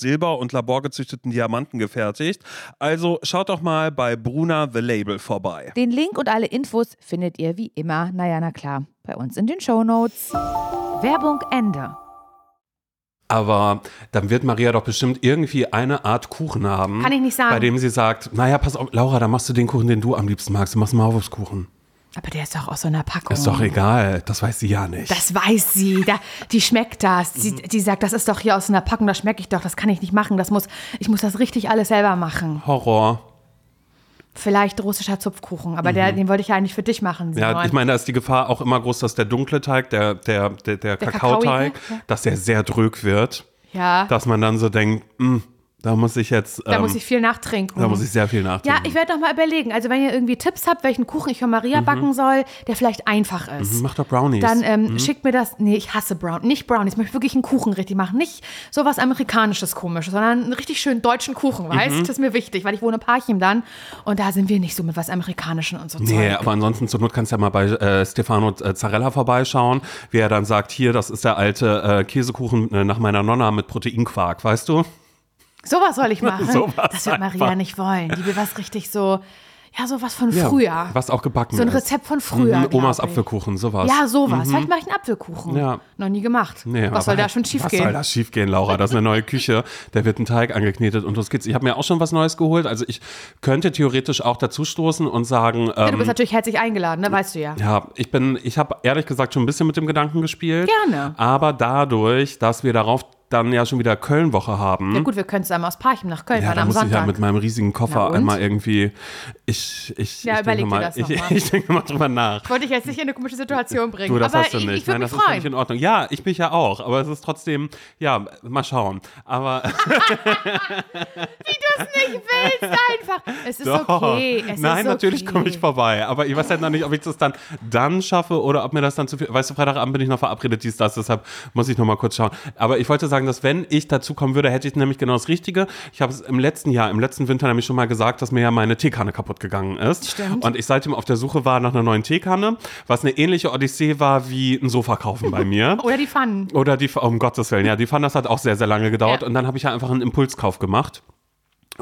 Silber und laborgezüchteten Diamanten gefertigt. Also schaut doch mal bei Bruna The Label vorbei. Den Link und alle Infos findet ihr wie immer, naja, na klar, bei uns in den Show Notes. Werbung Ende. Aber dann wird Maria doch bestimmt irgendwie eine Art Kuchen haben. Kann ich nicht sagen. Bei dem sie sagt, naja, pass auf, Laura, dann machst du den Kuchen, den du am liebsten magst. Du machst Maulwurfskuchen. Aber der ist doch aus so einer Packung. Ist doch egal, das weiß sie ja nicht. Das weiß sie. Da, die schmeckt das. Sie, Mhm. die sagt, das ist doch hier aus einer Packung, das schmecke ich doch, das kann ich nicht machen. Das muss, ich muss das richtig alles selber machen. Horror. Vielleicht russischer Zupfkuchen, aber der, den wollte ich ja eigentlich für dich machen. Mhm. Ja, Simon. ich meine, da ist die Gefahr auch immer groß, dass der dunkle Teig, der, der, der, der, Kakaoteig, Kakaoige, ja. dass der sehr drück wird. ja. Dass man dann so denkt, "Hm, da muss ich jetzt, da ähm, muss ich viel nachtrinken. da muss ich sehr viel ja, nachdenken. ich werde noch mal überlegen. Also wenn ihr irgendwie Tipps habt, welchen Kuchen ich für Maria backen soll, der vielleicht einfach ist. Mhm, Mach doch Brownies. Dann ähm, schickt mir das. Nee, ich hasse Brown. Nicht Brownies. Ich möchte wirklich einen Kuchen richtig machen. Nicht sowas Amerikanisches, Komisches, sondern einen richtig schönen deutschen Kuchen, Mhm. weißt Das ist mir wichtig, weil ich wohne in Parchim dann. Und da sind wir nicht so mit was Amerikanischen und so Nee, Zeug. aber ansonsten zur Not kannst du ja mal bei äh, Stefano äh, Zarella vorbeischauen, wie er dann sagt, hier, das ist der alte äh, Käsekuchen äh, nach meiner Nonna mit Proteinquark, weißt du? Sowas soll ich machen. Sowas das wird Maria einfach. nicht wollen. Die will was richtig so, ja, sowas von früher. Was auch gebacken so ein. Rezept von früher. Mhm, Omas ich. Apfelkuchen, sowas. Ja, sowas. Vielleicht mache ich einen Apfelkuchen. Ja. Noch nie gemacht. Nee, was soll da schon Was soll schiefgehen? da schiefgehen, Laura? Das ist eine neue Küche. Da wird ein Teig angeknetet und los geht's. Ich habe mir auch schon was Neues geholt. Also ich könnte theoretisch auch dazustoßen und sagen, Ja, du ähm, bist natürlich herzlich eingeladen, ne? weißt du ja. ja, ich bin, ich habe ehrlich gesagt schon ein bisschen mit dem Gedanken gespielt. Gerne. Aber dadurch, dass wir darauf dann ja schon wieder Kölnwoche haben. Ja gut, wir können zusammen aus Parchim nach Köln Ja, fahren da am muss ich ja Sonntag. mit meinem riesigen Na Koffer einmal irgendwie. Ich, ich, Ja, ich überleg dir mal, das ich, mal. ich denke mal drüber nach. Wollte ich jetzt nicht in eine komische Situation bringen. Du, das aber hast du ich, nicht. ich Nein, mich das ist völlig freuen. in Ordnung. Ja, ich mich ja auch, aber es ist trotzdem, ja, mal schauen. Aber Wie du es nicht willst, einfach. Es ist doch. okay. Es Nein, ist natürlich okay. komme ich vorbei. Aber ich weiß halt noch nicht, ob ich das dann dann schaffe oder ob mir das dann zu viel. Weißt du, Freitagabend bin ich noch verabredet, dies, das, deshalb muss ich noch mal kurz schauen. Aber ich wollte sagen, dass wenn ich dazu kommen würde, hätte ich nämlich genau das Richtige. Ich habe es im letzten Jahr, im letzten Winter nämlich schon mal gesagt, dass mir ja meine Teekanne kaputt gegangen ist. Stimmt. Und ich seitdem auf der Suche war nach einer neuen Teekanne, was eine ähnliche Odyssee war wie ein Sofa kaufen bei mir. Oder die Pfannen. Oder die, um Gottes Willen, ja, die fand das hat auch sehr, sehr lange gedauert. Ja. Und dann habe ich ja einfach einen Impulskauf gemacht.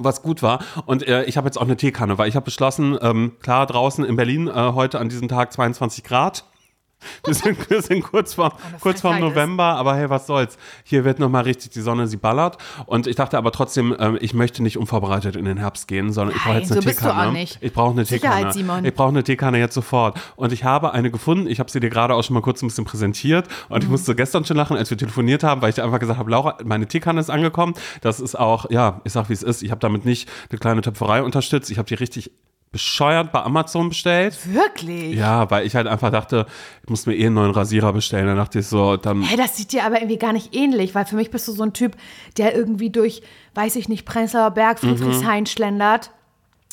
Was gut war. Und äh, ich habe jetzt auch eine Teekanne, weil ich habe beschlossen, ähm, klar, draußen in Berlin äh, heute an diesem Tag 22 Grad. Wir sind, wir sind kurz vor kurz vorm ist. November, aber hey, was soll's. Hier wird nochmal richtig die Sonne, sie ballert. Und ich dachte aber trotzdem, ähm, ich möchte nicht unvorbereitet in den Herbst gehen, sondern ich brauche jetzt eine so Teekanne. auch nicht. Ich brauche eine Sicherheit, Teekanne. Simon. Ich brauche eine Teekanne jetzt sofort. Und ich habe eine gefunden. Ich habe sie dir gerade auch schon mal kurz ein bisschen präsentiert. Und Mhm. ich musste gestern schon lachen, als wir telefoniert haben, weil ich dir einfach gesagt habe, Laura, meine Teekanne ist angekommen. Das ist auch, ja, ich sag wie es ist. Ich habe damit nicht eine kleine Töpferei unterstützt. Ich habe die richtig bescheuert bei Amazon bestellt. Wirklich? Ja, weil ich halt einfach dachte, ich muss mir eh einen neuen Rasierer bestellen. Dann dachte ich so, dann. Hä, das sieht dir aber irgendwie gar nicht ähnlich, weil für mich bist du so ein Typ, der irgendwie durch, weiß ich nicht, Prenzlauer Berg, Mhm. Friedrichshain schlendert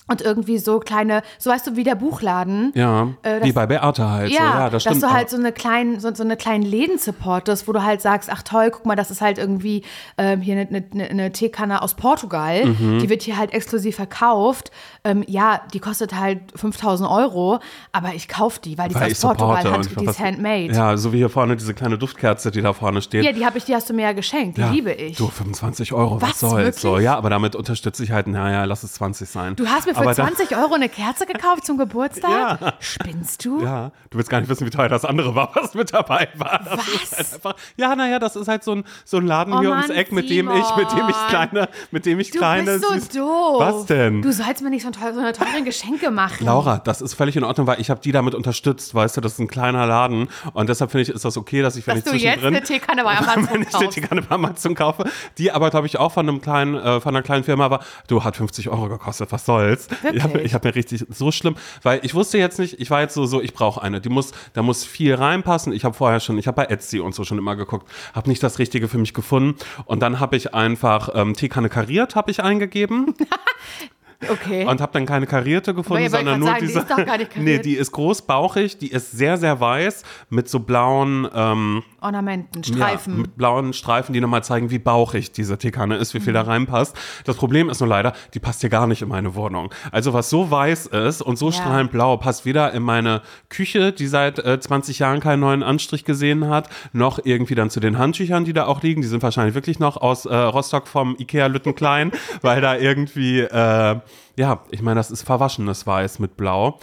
und irgendwie so kleine, so weißt du, wie der Buchladen. Ja, Äh, wie bei Beate halt. Ja, so, ja das stimmt. dass du halt so eine kleinen, so, so eine kleinen Läden supportest, wo du halt sagst, ach toll, guck mal, das ist halt irgendwie ähm, hier eine, eine, eine Teekanne aus Portugal, Mhm. die wird hier halt exklusiv verkauft. Ähm, ja, die kostet halt 5000 Euro, aber ich kaufe die, weil die weil ist aus Portugal, hat, die ist handmade. Ja, so wie hier vorne diese kleine Duftkerze, die da vorne steht. Ja, die habe ich, die hast du mir ja geschenkt, die Ja, liebe ich. Du, 25 Euro, was, Was, soll's? So, ja, aber damit unterstütze ich halt, naja, lass es 20 sein. Du hast mir für aber dann- 20 Euro eine Kerze gekauft zum Geburtstag? Spinnst du? Ja, du willst gar nicht wissen, wie teuer das andere war, was mit dabei war. Das Was? Halt einfach, ja, naja, das ist halt so ein, so ein Laden Oh hier Mann, ums Eck, mit dem ich, mit dem ich Simon. kleine, mit dem ich Du kleine. bist so süß- doof. Was denn? Du sollst mir nicht so, ein teuer, so eine teuren Geschenke machen. Laura, das ist völlig in Ordnung, weil ich habe die damit unterstützt, weißt du, das ist ein kleiner Laden und deshalb finde ich, ist das okay, dass ich, wenn Dass ich du jetzt zwischendrin, eine Teekanne bei Amazon wenn ich die kaufst. Teekanne bei Amazon kaufe, die aber, glaube ich, auch von einem kleinen, äh, von einer kleinen Firma war, du, hat 50 Euro gekostet, was soll's? Ich habe Wirklich? ich hab mir richtig, so schlimm, weil ich wusste jetzt nicht, ich war jetzt so, so ich brauche eine, die muss, da muss viel reinpassen, ich habe vorher schon, ich habe bei Etsy und so schon immer geguckt, habe nicht das Richtige für mich gefunden. Und dann habe ich einfach ähm, Teekanne kariert, habe ich eingegeben Okay. und habe dann keine karierte gefunden, wollt sondern nur sagen, die diese. ist doch gar nicht nee, kariert. die ist großbauchig, die ist sehr, sehr weiß mit so blauen, ähm, Ornamenten, ja, Streifen. mit blauen Streifen, die nochmal zeigen, wie bauchig diese Teekanne ist, wie viel da Mhm. reinpasst. Das Problem ist nur leider, die passt hier gar nicht in meine Wohnung. Also was so weiß ist und so Ja. strahlend blau, passt weder in meine Küche, die seit äh, 20 Jahren keinen neuen Anstrich gesehen hat, noch irgendwie dann zu den Handtüchern, die da auch liegen. Die sind wahrscheinlich wirklich noch aus äh, Rostock vom Ikea Lüttenklein, weil da irgendwie, äh, ja, ich meine, das ist verwaschenes Weiß mit Blau.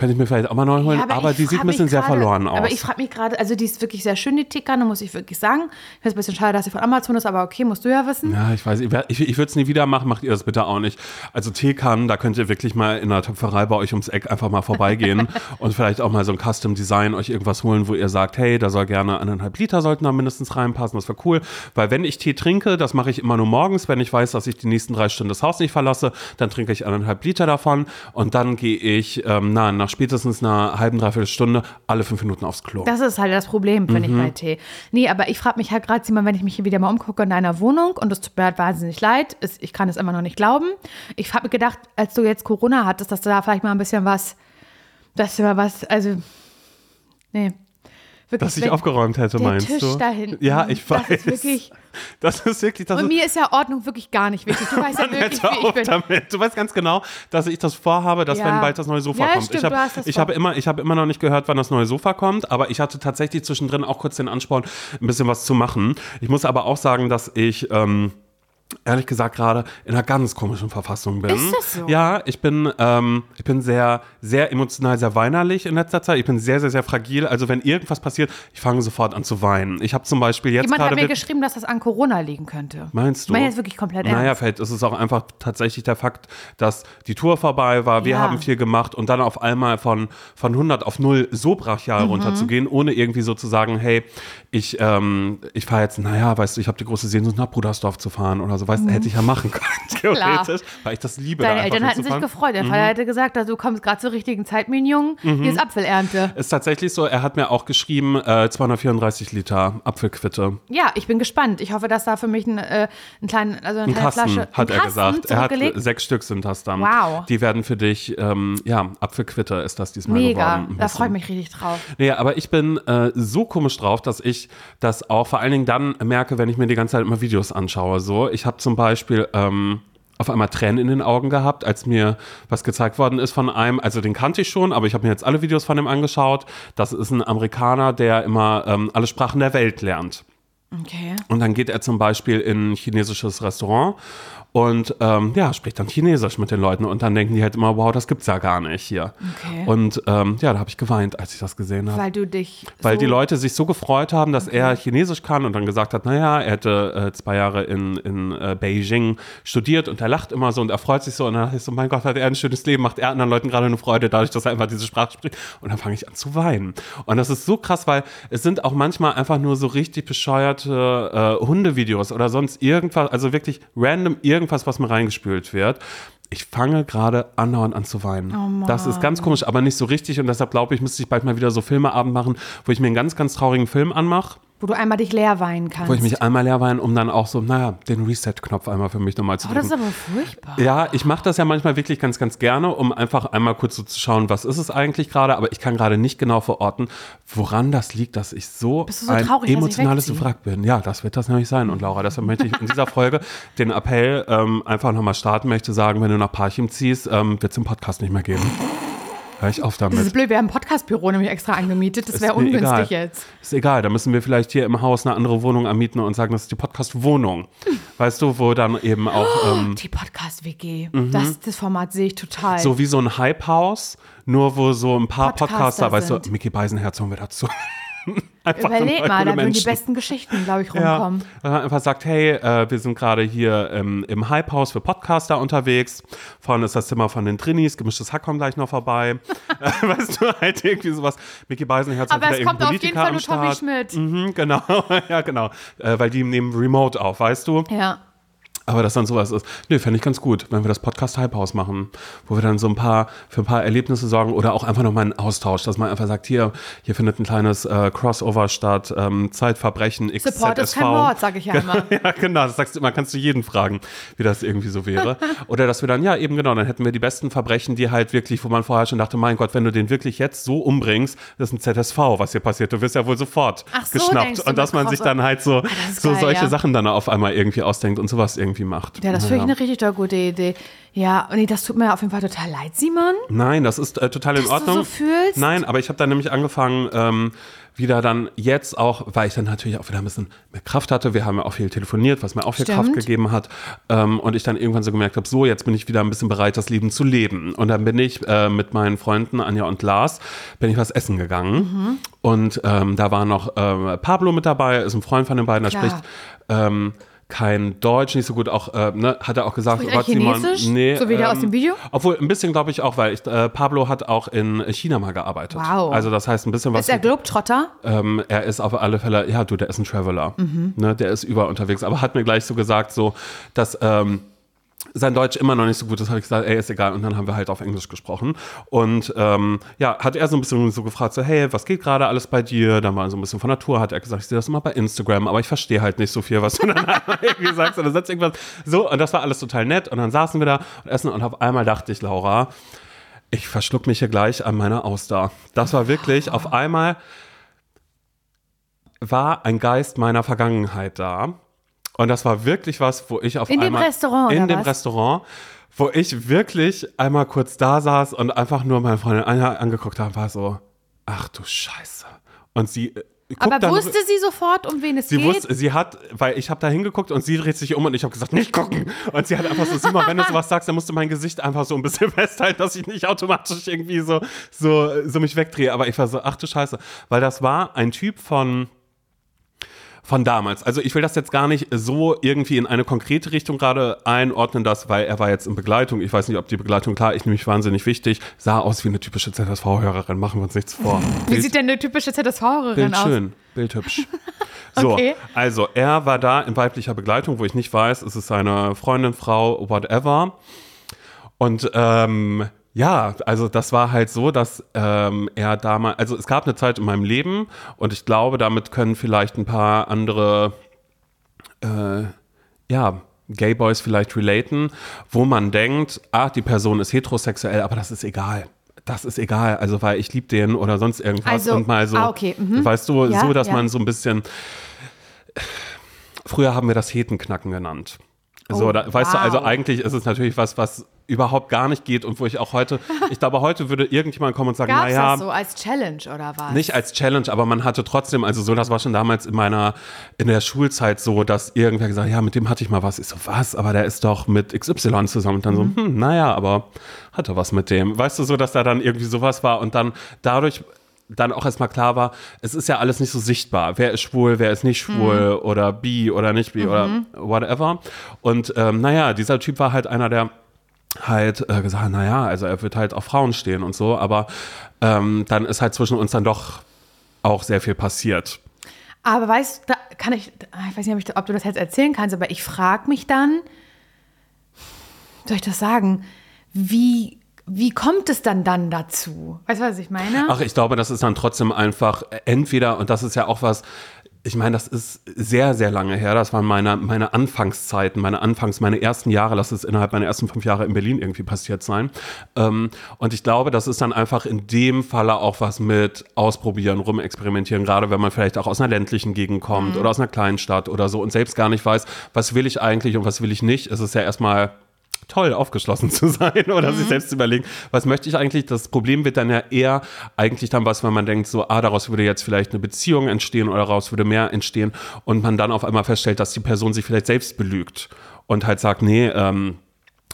Könnte ich mir vielleicht auch mal neu holen, Ja, aber, ich die sieht ein bisschen mich sehr verloren aus. Aber ich frage mich gerade, also die ist wirklich sehr schön, die Tickern, muss ich wirklich sagen. Ich finde es ein bisschen schade, dass sie von Amazon ist, aber okay, musst du ja wissen. Ja, ich weiß, ich, ich, ich würde es nie wieder machen, macht ihr das bitte auch nicht. Also Teekann, da könnt ihr wirklich mal in der Töpferei bei euch ums Eck einfach mal vorbeigehen und vielleicht auch mal so ein Custom Design euch irgendwas holen, wo ihr sagt, hey, da soll gerne eineinhalb Liter sollten da mindestens reinpassen, das wäre cool. Weil wenn ich Tee trinke, das mache ich immer nur morgens, wenn ich weiß, dass ich die nächsten drei Stunden das Haus nicht verlasse, dann trinke ich eineinhalb Liter davon und dann gehe ich, ähm, na, nach spätestens einer halben, dreiviertel Stunde alle fünf Minuten aufs Klo. Das ist halt das Problem, finde Mhm. ich, bei Tee. Nee, aber ich frage mich halt gerade, Simon, wenn ich mich hier wieder mal umgucke in deiner Wohnung und es tut mir halt wahnsinnig leid, es, ich kann es immer noch nicht glauben. Ich habe mir gedacht, als du jetzt Corona hattest, dass du da vielleicht mal ein bisschen was, dass du mal was, also, nee. Wirklich, dass ich aufgeräumt hätte, der meinst Tisch du? da hinten, Ja, ich weiß. das ist wirklich- Das ist wirklich, das Und mir ist ja Ordnung wirklich gar nicht wichtig. Du weißt ja wirklich, wie ich bin. damit. Du weißt ganz genau, dass ich das vorhabe, dass Ja. wenn bald das neue Sofa Ja, kommt. stimmt, ich habe habe immer, ich habe immer noch nicht gehört, wann das neue Sofa kommt, aber ich hatte tatsächlich zwischendrin auch kurz den Ansporn, ein bisschen was zu machen. Ich muss aber auch sagen, dass ich ähm, ehrlich gesagt gerade in einer ganz komischen Verfassung bin. Ist das so? Ja, ich bin, ähm, ich bin sehr, sehr emotional, sehr weinerlich in letzter Zeit. Ich bin sehr, sehr, sehr fragil. Also wenn irgendwas passiert, ich fange sofort an zu weinen. Ich habe zum Beispiel jetzt Jemand hat gerade mir geschrieben, dass das an Corona liegen könnte. Meinst du? Ich meine jetzt wirklich komplett Naja, ernst. vielleicht ist es auch einfach tatsächlich der Fakt, dass die Tour vorbei war, wir Ja. haben viel gemacht und dann auf einmal von, von 100 auf 0 so brachial Mhm. runterzugehen, ohne irgendwie so zu sagen, hey, ich, ähm, ich fahre jetzt, naja, weißt du, ich habe die große Sehnsucht, nach Brudersdorf zu fahren oder so, weißt du, hätte ich ja machen können, theoretisch, weil ich das liebe. Deine da Eltern hatten sich gefreut. Der Vater hätte gesagt, also, du kommst gerade zur richtigen Zeit, mein Junge. Mhm. Hier ist Apfelernte. Ist tatsächlich so, er hat mir auch geschrieben, äh, 234 Liter Apfelquitte. Ja, ich bin gespannt. Ich hoffe, dass da für mich ein, äh, einen kleinen, also eine Ein kleine Kasten, Flasche. hat er gesagt. Er hat sechs Stück sind das dann. Wow. Die werden für dich, ähm, ja, Apfelquitte ist das diesmal Mega. geworden. Da freue ich mich richtig drauf. Nee, aber ich bin äh, so komisch drauf, dass ich das auch vor allen Dingen dann merke, wenn ich mir die ganze Zeit immer Videos anschaue. So, ich habe zum Beispiel ähm, auf einmal Tränen in den Augen gehabt, als mir was gezeigt worden ist von einem, also den kannte ich schon, aber ich habe mir jetzt alle Videos von ihm angeschaut. Das ist ein Amerikaner, der immer ähm, alle Sprachen der Welt lernt. Okay. Und dann geht er zum Beispiel in ein chinesisches Restaurant und ähm, ja, spricht dann Chinesisch mit den Leuten und dann denken die halt immer, wow, das gibt's ja gar nicht hier. Okay. Und ähm, ja, da habe ich geweint, als ich das gesehen habe. Weil du dich. Weil so die Leute sich so gefreut haben, dass er Chinesisch kann und dann gesagt hat, naja, er hätte äh, zwei Jahre in, in äh, Beijing studiert und er lacht immer so und er freut sich so und dann dachte ich so, mein Gott, hat er ein schönes Leben, macht er anderen Leuten gerade eine Freude, dadurch, dass er einfach diese Sprache spricht. Und dann fange ich an zu weinen. Und das ist so krass, weil es sind auch manchmal einfach nur so richtig bescheuerte äh, Hundevideos oder sonst irgendwas, also wirklich random irgendwas, was mir reingespült wird. Ich fange gerade andauernd an zu weinen. das ist ganz komisch, aber nicht so richtig. Und deshalb glaube ich, müsste ich bald mal wieder so Filmeabend machen, wo ich mir einen ganz, ganz traurigen Film anmache, Wo du einmal dich leer weinen kannst. wo ich mich einmal leer weine, um dann auch so, naja, den Reset-Knopf einmal für mich nochmal zu oh, das drücken. ist aber furchtbar. Ja, ich mache das ja manchmal wirklich ganz, ganz gerne, um einfach einmal kurz so zu schauen, was ist es eigentlich gerade, aber ich kann gerade nicht genau verorten, woran das liegt, dass ich so, Bist du so ein traurig, emotionales? Wrack bin. Ja, das wird das nämlich sein. Und Laura, deshalb möchte ich in dieser Folge den Appell ähm, einfach nochmal starten, möchte sagen, wenn du nach Parchim ziehst, ähm, wird es den Podcast nicht mehr geben. Hör ich auf damit. Das ist blöd, wir haben ein Podcastbüro nämlich extra angemietet. Das wäre ungünstig egal. jetzt. Ist egal, da müssen wir vielleicht hier im Haus eine andere Wohnung anmieten und sagen, das ist die Podcast-Wohnung. Weißt du, wo dann eben auch ähm, Die Podcast-WG. Das, das Format sehe ich total. so wie so ein Hype-Haus, nur wo so ein paar Podcaster Podcaster, weißt du, Mickey Beisenherz holen wir dazu. Überleg mal da würden die besten Geschichten, glaube ich, Ja, rumkommen. man einfach sagt, hey, äh, wir sind gerade hier ähm, im Hype-Haus für Podcaster unterwegs. Vorne ist das Zimmer von den Trinis, gemischtes Hack kommt gleich noch vorbei. Äh, weißt du, halt irgendwie sowas. Mickey Beisenherz Aber hat es wieder kommt auf jeden Fall nur Tommy. Schmidt. Mhm, genau, ja genau. Äh, weil die nehmen Remote auf, weißt du? Ja. Aber dass dann sowas ist. Nö, fände ich ganz gut, wenn wir das Podcast Hype House machen, wo wir dann so ein paar, für ein paar Erlebnisse sorgen oder auch einfach nochmal einen Austausch, dass man einfach sagt, hier, hier findet ein kleines äh, Crossover statt, ähm, Zeitverbrechen, XZSV. Support ist kein Mord, sage ich ja immer. Ja, genau, das sagst du immer, kannst du jeden fragen, wie das irgendwie so wäre. Oder dass wir dann, ja, eben genau, dann hätten wir die besten Verbrechen, die halt wirklich, wo man vorher schon dachte, mein Gott, wenn du den wirklich jetzt so umbringst, das ist ein ZSV, was hier passiert. Du wirst ja wohl sofort so, geschnappt. Und dass man sich dann halt so, das ist so geil, solche ja. Sachen dann auf einmal irgendwie ausdenkt und sowas irgendwie irgendwie macht. Ja, das finde ich eine richtig gute Idee. Ja, nee, das tut mir auf jeden Fall total leid, Simon. Nein, das ist äh, total in Dass Ordnung. du so fühlst. Nein, aber ich habe dann nämlich angefangen, ähm, wieder dann jetzt auch, weil ich dann natürlich auch wieder ein bisschen mehr Kraft hatte. Wir haben ja auch viel telefoniert, was mir auch viel Stimmt. Kraft gegeben hat. Ähm, und ich dann irgendwann so gemerkt habe, so, jetzt bin ich wieder ein bisschen bereit, das Leben zu leben. Und dann bin ich äh, mit meinen Freunden Anja und Lars, bin ich was essen gegangen. Mhm. Und ähm, da war noch ähm, Pablo mit dabei, ist ein Freund von den beiden, der Klar. spricht ähm, kein Deutsch, nicht so gut, auch, äh, ne, hat er auch gesagt, Spricht Gott, Simon, Chinesisch? nee, So wie der aus dem Video? Obwohl, ein bisschen glaube ich auch, weil ich, äh, Pablo hat auch in China mal gearbeitet. Wow. Also das heißt ein bisschen was. Ist er Globetrotter? ähm, er ist auf alle Fälle, ja, du, der ist ein Traveler. Mhm. Ne, der ist überall unterwegs. Aber hat mir gleich so gesagt, so, dass ähm, sein Deutsch immer noch nicht so gut ist, habe ich gesagt, ey, ist egal. Und dann haben wir halt auf Englisch gesprochen. Und ähm, ja, hat er so ein bisschen so gefragt, so, hey, was geht gerade alles bei dir? Dann war so ein bisschen von Natur, hat er gesagt, ich sehe das immer bei Instagram, aber ich verstehe halt nicht so viel, was du dann irgendwie sagst. Dann setzt irgendwas so, und das war alles total nett. Und dann saßen wir da und essen und auf einmal dachte ich, Laura, ich verschluck mich hier gleich an meiner Auster. Das war wirklich auf einmal war ein Geist meiner Vergangenheit da. Und das war wirklich was, wo ich auf In dem einmal Restaurant, in dem was? Restaurant, wo ich wirklich einmal kurz da saß und einfach nur meine Freundin Anja angeguckt habe, war so, ach du Scheiße. Und sie äh, guckt Aber dann, wusste sie sofort, um wen es Sie geht? wusste, sie hat, weil ich habe da hingeguckt und sie dreht sich um und ich habe gesagt, nicht gucken. Und sie hat einfach so, Simon, wenn du sowas sagst, dann musst du mein Gesicht einfach so ein bisschen festhalten, dass ich nicht automatisch irgendwie so, so, so mich wegdrehe. Aber ich war so, ach du Scheiße. Weil das war ein Typ von, von damals. Also ich will das jetzt gar nicht so irgendwie in eine konkrete Richtung gerade einordnen, das, weil er war jetzt in Begleitung. Ich weiß nicht, ob die Begleitung, klar, ich nehme mich wahnsinnig wichtig, sah aus wie eine typische ZSV-Hörerin, machen wir uns nichts vor. Wie sieht denn eine typische ZSV-Hörerin Bild aus? schön, bildhübsch. So, Okay. also er war da in weiblicher Begleitung, wo ich nicht weiß, ist es seine Freundin, Frau, whatever. Und ähm, ja, also das war halt so, dass ähm, er damals, also es gab eine Zeit in meinem Leben und ich glaube, damit können vielleicht ein paar andere, äh, ja, Gay Boys vielleicht relaten, wo man denkt, ah, die Person ist heterosexuell, aber das ist egal. Das ist egal, also weil ich liebe den oder sonst irgendwas Also, und mal so, ah, okay, mhm. weißt du, Ja, so, dass ja. man so ein bisschen, früher haben wir das Hetenknacken genannt. So, Oh, da, weißt du, also wow. eigentlich ist es natürlich was, was überhaupt gar nicht geht und wo ich auch heute, ich glaube, heute würde irgendjemand kommen und sagen, Gab es naja, das so als Challenge oder was? nicht als Challenge, aber man hatte trotzdem, also so, das war schon damals in meiner, in der Schulzeit so, dass irgendwer gesagt hat, ja, mit dem hatte ich mal was. Ich so, was? Aber der ist doch mit XY zusammen. Und dann so, hm, naja, aber hatte was mit dem. Weißt du, so, dass da dann irgendwie sowas war und dann dadurch dann auch erstmal klar war, es ist ja alles nicht so sichtbar. Wer ist schwul, wer ist nicht schwul oder bi oder nicht bi oder whatever. Und ähm, naja, dieser Typ war halt einer, der halt äh, gesagt naja, also er wird halt auf Frauen stehen und so, aber ähm, dann ist halt zwischen uns dann doch auch sehr viel passiert. Aber weißt du, da kann ich, ich weiß nicht, ob, ich, ob du das jetzt erzählen kannst, aber ich frage mich dann, soll ich das sagen, wie, wie kommt es dann dann dazu? Weißt du, was ich meine? Ach, ich glaube, das ist dann trotzdem einfach entweder, und das ist ja auch was, ich meine, das ist sehr, sehr lange her. Das waren meine, meine Anfangszeiten, meine Anfangs, meine ersten Jahre. Lass es innerhalb meiner ersten fünf Jahre in Berlin irgendwie passiert sein. Ähm, und ich glaube, das ist dann einfach in dem Falle auch was mit Ausprobieren, rumexperimentieren, gerade wenn man vielleicht auch aus einer ländlichen Gegend kommt oder aus einer kleinen Stadt oder so und selbst gar nicht weiß, was will ich eigentlich und was will ich nicht. Es ist ja erstmal toll, aufgeschlossen zu sein oder sich selbst zu überlegen, was möchte ich eigentlich. Das Problem wird dann ja eher eigentlich dann was, wenn man denkt, so, ah, daraus würde jetzt vielleicht eine Beziehung entstehen oder daraus würde mehr entstehen und man dann auf einmal feststellt, dass die Person sich vielleicht selbst belügt und halt sagt, nee, ähm,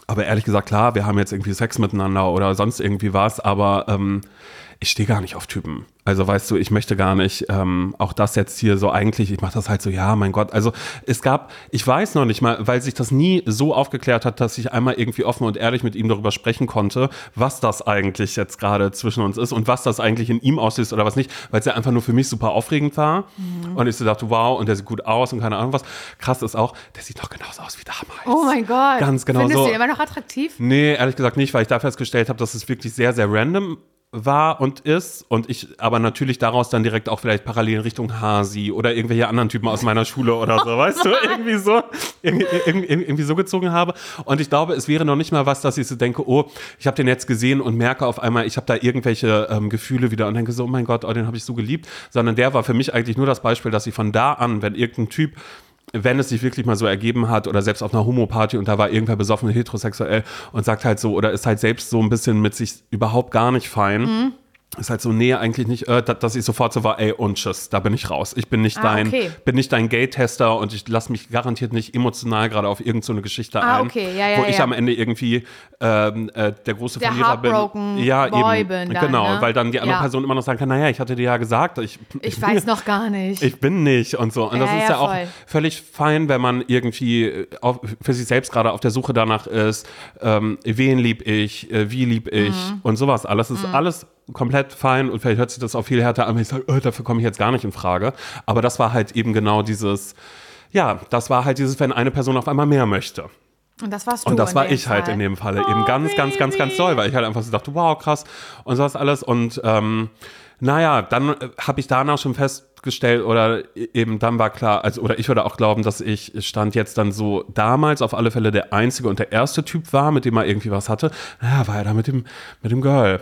aber ehrlich gesagt, klar, wir haben jetzt irgendwie Sex miteinander oder sonst irgendwie was, aber ähm, ich stehe gar nicht auf Typen. Also weißt du, ich möchte gar nicht, ähm, auch das jetzt hier so eigentlich, ich mache das halt so, ja, mein Gott. Also es gab, ich weiß noch nicht mal, weil sich das nie so aufgeklärt hat, dass ich einmal irgendwie offen und ehrlich mit ihm darüber sprechen konnte, was das eigentlich jetzt gerade zwischen uns ist und was das eigentlich in ihm auslöst oder was nicht, weil es ja einfach nur für mich super aufregend war. Und ich so dachte, wow, und der sieht gut aus und keine Ahnung was. Krass ist auch, der sieht noch genauso aus wie damals. oh mein Gott. Ganz genau Findest so. du ihn immer noch attraktiv? Nee, ehrlich gesagt nicht, weil ich da festgestellt habe, dass es wirklich sehr, sehr random war und ist und ich aber natürlich daraus dann direkt auch vielleicht parallel in Richtung Hasi oder irgendwelche anderen Typen aus meiner Schule oder so, weißt du, irgendwie so, irgendwie, irgendwie, irgendwie so gezogen habe. Und ich glaube, es wäre noch nicht mal was, dass ich so denke, oh, ich habe den jetzt gesehen und merke auf einmal, ich habe da irgendwelche ähm, Gefühle wieder und denke so, oh mein Gott, oh, den habe ich so geliebt, sondern der war für mich eigentlich nur das Beispiel, dass ich von da an, wenn irgendein Typ wenn es sich wirklich mal so ergeben hat oder selbst auf einer Homo-Party und da war irgendwer besoffen heterosexuell und sagt halt so oder ist halt selbst so ein bisschen mit sich überhaupt gar nicht fein. Mhm ist halt so, nee, eigentlich nicht, äh, dass ich sofort so war, ey, und tschüss, da bin ich raus. Ich bin nicht Ah, dein, okay. bin nicht dein Gay-Tester und ich lasse mich garantiert nicht emotional gerade auf irgendeine so Geschichte Ah, ein, okay, ja, ja, wo ich ja. am Ende irgendwie ähm, äh, der große Der Verlierer bin. Ja, Boy eben. bin dann, genau, ne? weil dann die andere. Person immer noch sagen kann, naja, ich hatte dir ja gesagt, ich, Ich weiß noch gar nicht. ich bin nicht und so. Und das ist ja, auch voll. völlig fein, wenn man irgendwie äh, auf, für sich selbst gerade auf der Suche danach ist, ähm, wen lieb ich, äh, wie lieb ich Mhm. und sowas alles. ist alles komplett fein und vielleicht hört sich das auch viel härter an, wenn ich sage, oh, dafür komme ich jetzt gar nicht in Frage. Aber das war halt eben genau dieses, ja, das war halt dieses, wenn eine Person auf einmal mehr möchte. und das warst du. Und das war ich halt Fall. in dem Falle Oh, eben ganz, ganz, ganz, ganz doll, weil ich halt einfach so dachte, wow, krass und sowas alles. Und ähm, naja, dann äh, habe ich danach schon festgestellt oder eben dann war klar, also oder ich würde auch glauben, dass ich stand jetzt dann so damals auf alle Fälle der einzige und der erste Typ war, mit dem er irgendwie was hatte. Naja, war er da mit dem, mit dem Girl.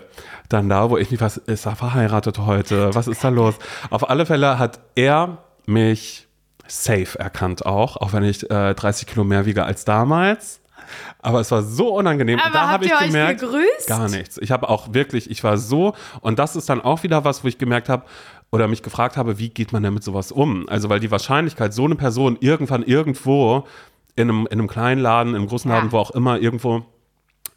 Dann da, wo ich nicht was, ist er verheiratet heute? Was ist da los? Auf alle Fälle hat er mich safe erkannt auch, auch wenn ich äh, 30 Kilo mehr wiege als damals. Aber es war so unangenehm. Aber und da habe ich gemerkt, gegrüßt? gar nichts. Ich habe auch wirklich, ich war so, und das ist dann auch wieder was, wo ich gemerkt habe oder mich gefragt habe, wie geht man denn mit sowas um? Also, weil die Wahrscheinlichkeit, so eine Person irgendwann irgendwo in einem, in einem kleinen Laden, in einem großen Laden, Ja. wo auch immer, irgendwo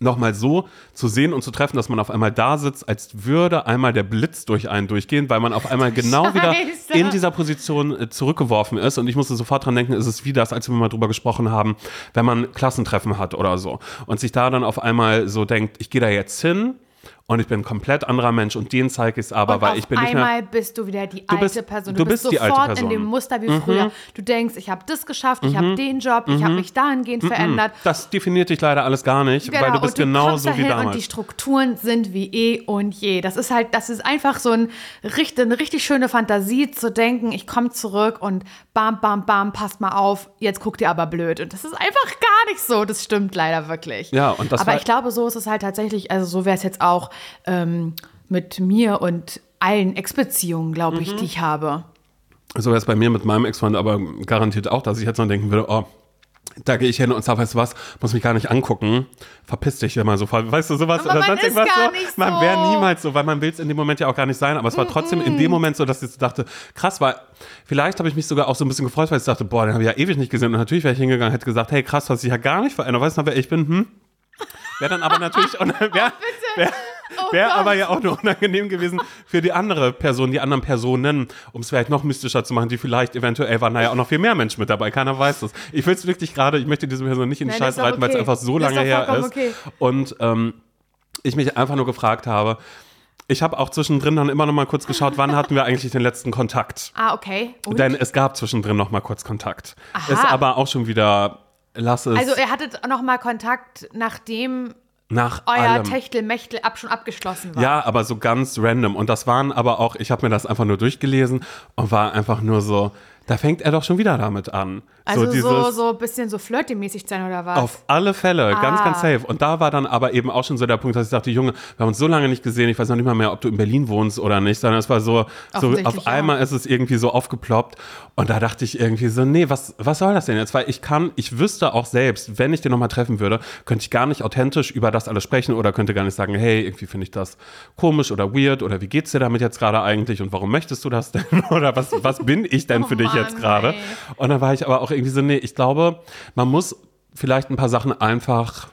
nochmal so zu sehen und zu treffen, dass man auf einmal da sitzt, als würde einmal der Blitz durch einen durchgehen, weil man auf einmal genau wieder Scheiße. in dieser Position äh, zurückgeworfen ist. Und ich musste sofort dran denken, ist es wie das, als wir mal drüber gesprochen haben, wenn man Klassentreffen hat oder so. Und sich da dann auf einmal so denkt, ich gehe da jetzt hin und ich bin ein komplett anderer Mensch und den zeige ich es aber, Und weil ich bin nicht mehr. einmal bist du wieder die Du alte bist- Person. du bist bist die alte sofort Person. Mhm. in dem Muster wie früher. Du denkst, ich habe das geschafft, ich habe den Job, ich habe mich dahingehend verändert. Das definiert dich leider alles gar nicht, weil du bist Genau, und du genauso wie damals. Und die Strukturen sind wie eh und je. Das ist halt, das ist einfach so ein, richtig- eine richtig schöne Fantasie zu denken, ich komme zurück und bam, bam, bam, passt mal auf, jetzt guckt ihr aber blöd. Und das ist einfach gar nicht so. Das stimmt leider wirklich. Ja, und das aber ich glaube, so ist es halt tatsächlich, also so wäre es jetzt auch ähm, mit mir und allen Ex-Beziehungen, glaube Mhm. ich, die ich habe. So wäre es bei mir mit meinem Ex-Freund aber garantiert auch, dass ich jetzt noch denken würde, oh, da gehe ich hin und sage, weißt du was, muss mich gar nicht angucken, verpiss dich immer so. Weißt du, sowas Aber oder man sonst ist irgendwas so. nicht Man so. wäre niemals so, weil man will es in dem Moment ja auch gar nicht sein, aber es war trotzdem in dem Moment so, dass ich so dachte, krass, weil vielleicht habe ich mich sogar auch so ein bisschen gefreut, weil ich dachte, boah, den habe ich ja ewig nicht gesehen und natürlich wäre ich hingegangen, hätte gesagt, hey, krass, du hast dich ja gar nicht verändert, weißt du, wer ich bin, hm? Wäre dann aber natürlich, und wär, Oh wär Gott. aber ja auch nur unangenehm gewesen für die andere Person, die anderen Personen, um es vielleicht noch mystischer zu machen, die vielleicht eventuell waren da ja auch noch viel mehr Menschen mit dabei, keiner weiß das. Ich will es wirklich gerade, ich möchte diese Person nicht in Nein, ist doch reiten, weil es okay. einfach so Das ist lange doch her ist. okay. Und ähm, ich mich einfach nur gefragt habe, ich habe auch zwischendrin dann immer noch mal kurz geschaut, wann hatten wir eigentlich den letzten Kontakt? Ah, okay. Und? Denn es gab zwischendrin noch mal kurz Kontakt. Aha. Ist aber auch schon wieder, lass es also ihr hattet noch mal Kontakt, nachdem nach euer allem. Techtelmechtel ab schon abgeschlossen war. Ja, aber so ganz random. Und das waren aber auch, ich habe mir das einfach nur durchgelesen und war einfach nur so, da fängt er doch schon wieder damit an. Also so, dieses, so, ein bisschen so flirty-mäßig sein oder was? Auf alle Fälle, ganz, Ah. ganz safe. Und da war dann aber eben auch schon so der Punkt, dass ich dachte, Junge, wir haben uns so lange nicht gesehen, ich weiß noch nicht mal mehr, ob du in Berlin wohnst oder nicht, sondern es war so, so auf ja. einmal ist es irgendwie so aufgeploppt. Und da dachte ich irgendwie so, nee, was, was soll das denn jetzt? Weil ich kann, ich wüsste auch selbst, wenn ich den nochmal treffen würde, könnte ich gar nicht authentisch über das alles sprechen oder könnte gar nicht sagen, hey, irgendwie finde ich das komisch oder weird oder wie geht's dir damit jetzt gerade eigentlich und warum möchtest du das denn? Oder was, was bin ich denn für Oh dich jetzt gerade? Und dann war ich aber auch irgendwie so, nee, ich glaube, man muss vielleicht ein paar Sachen einfach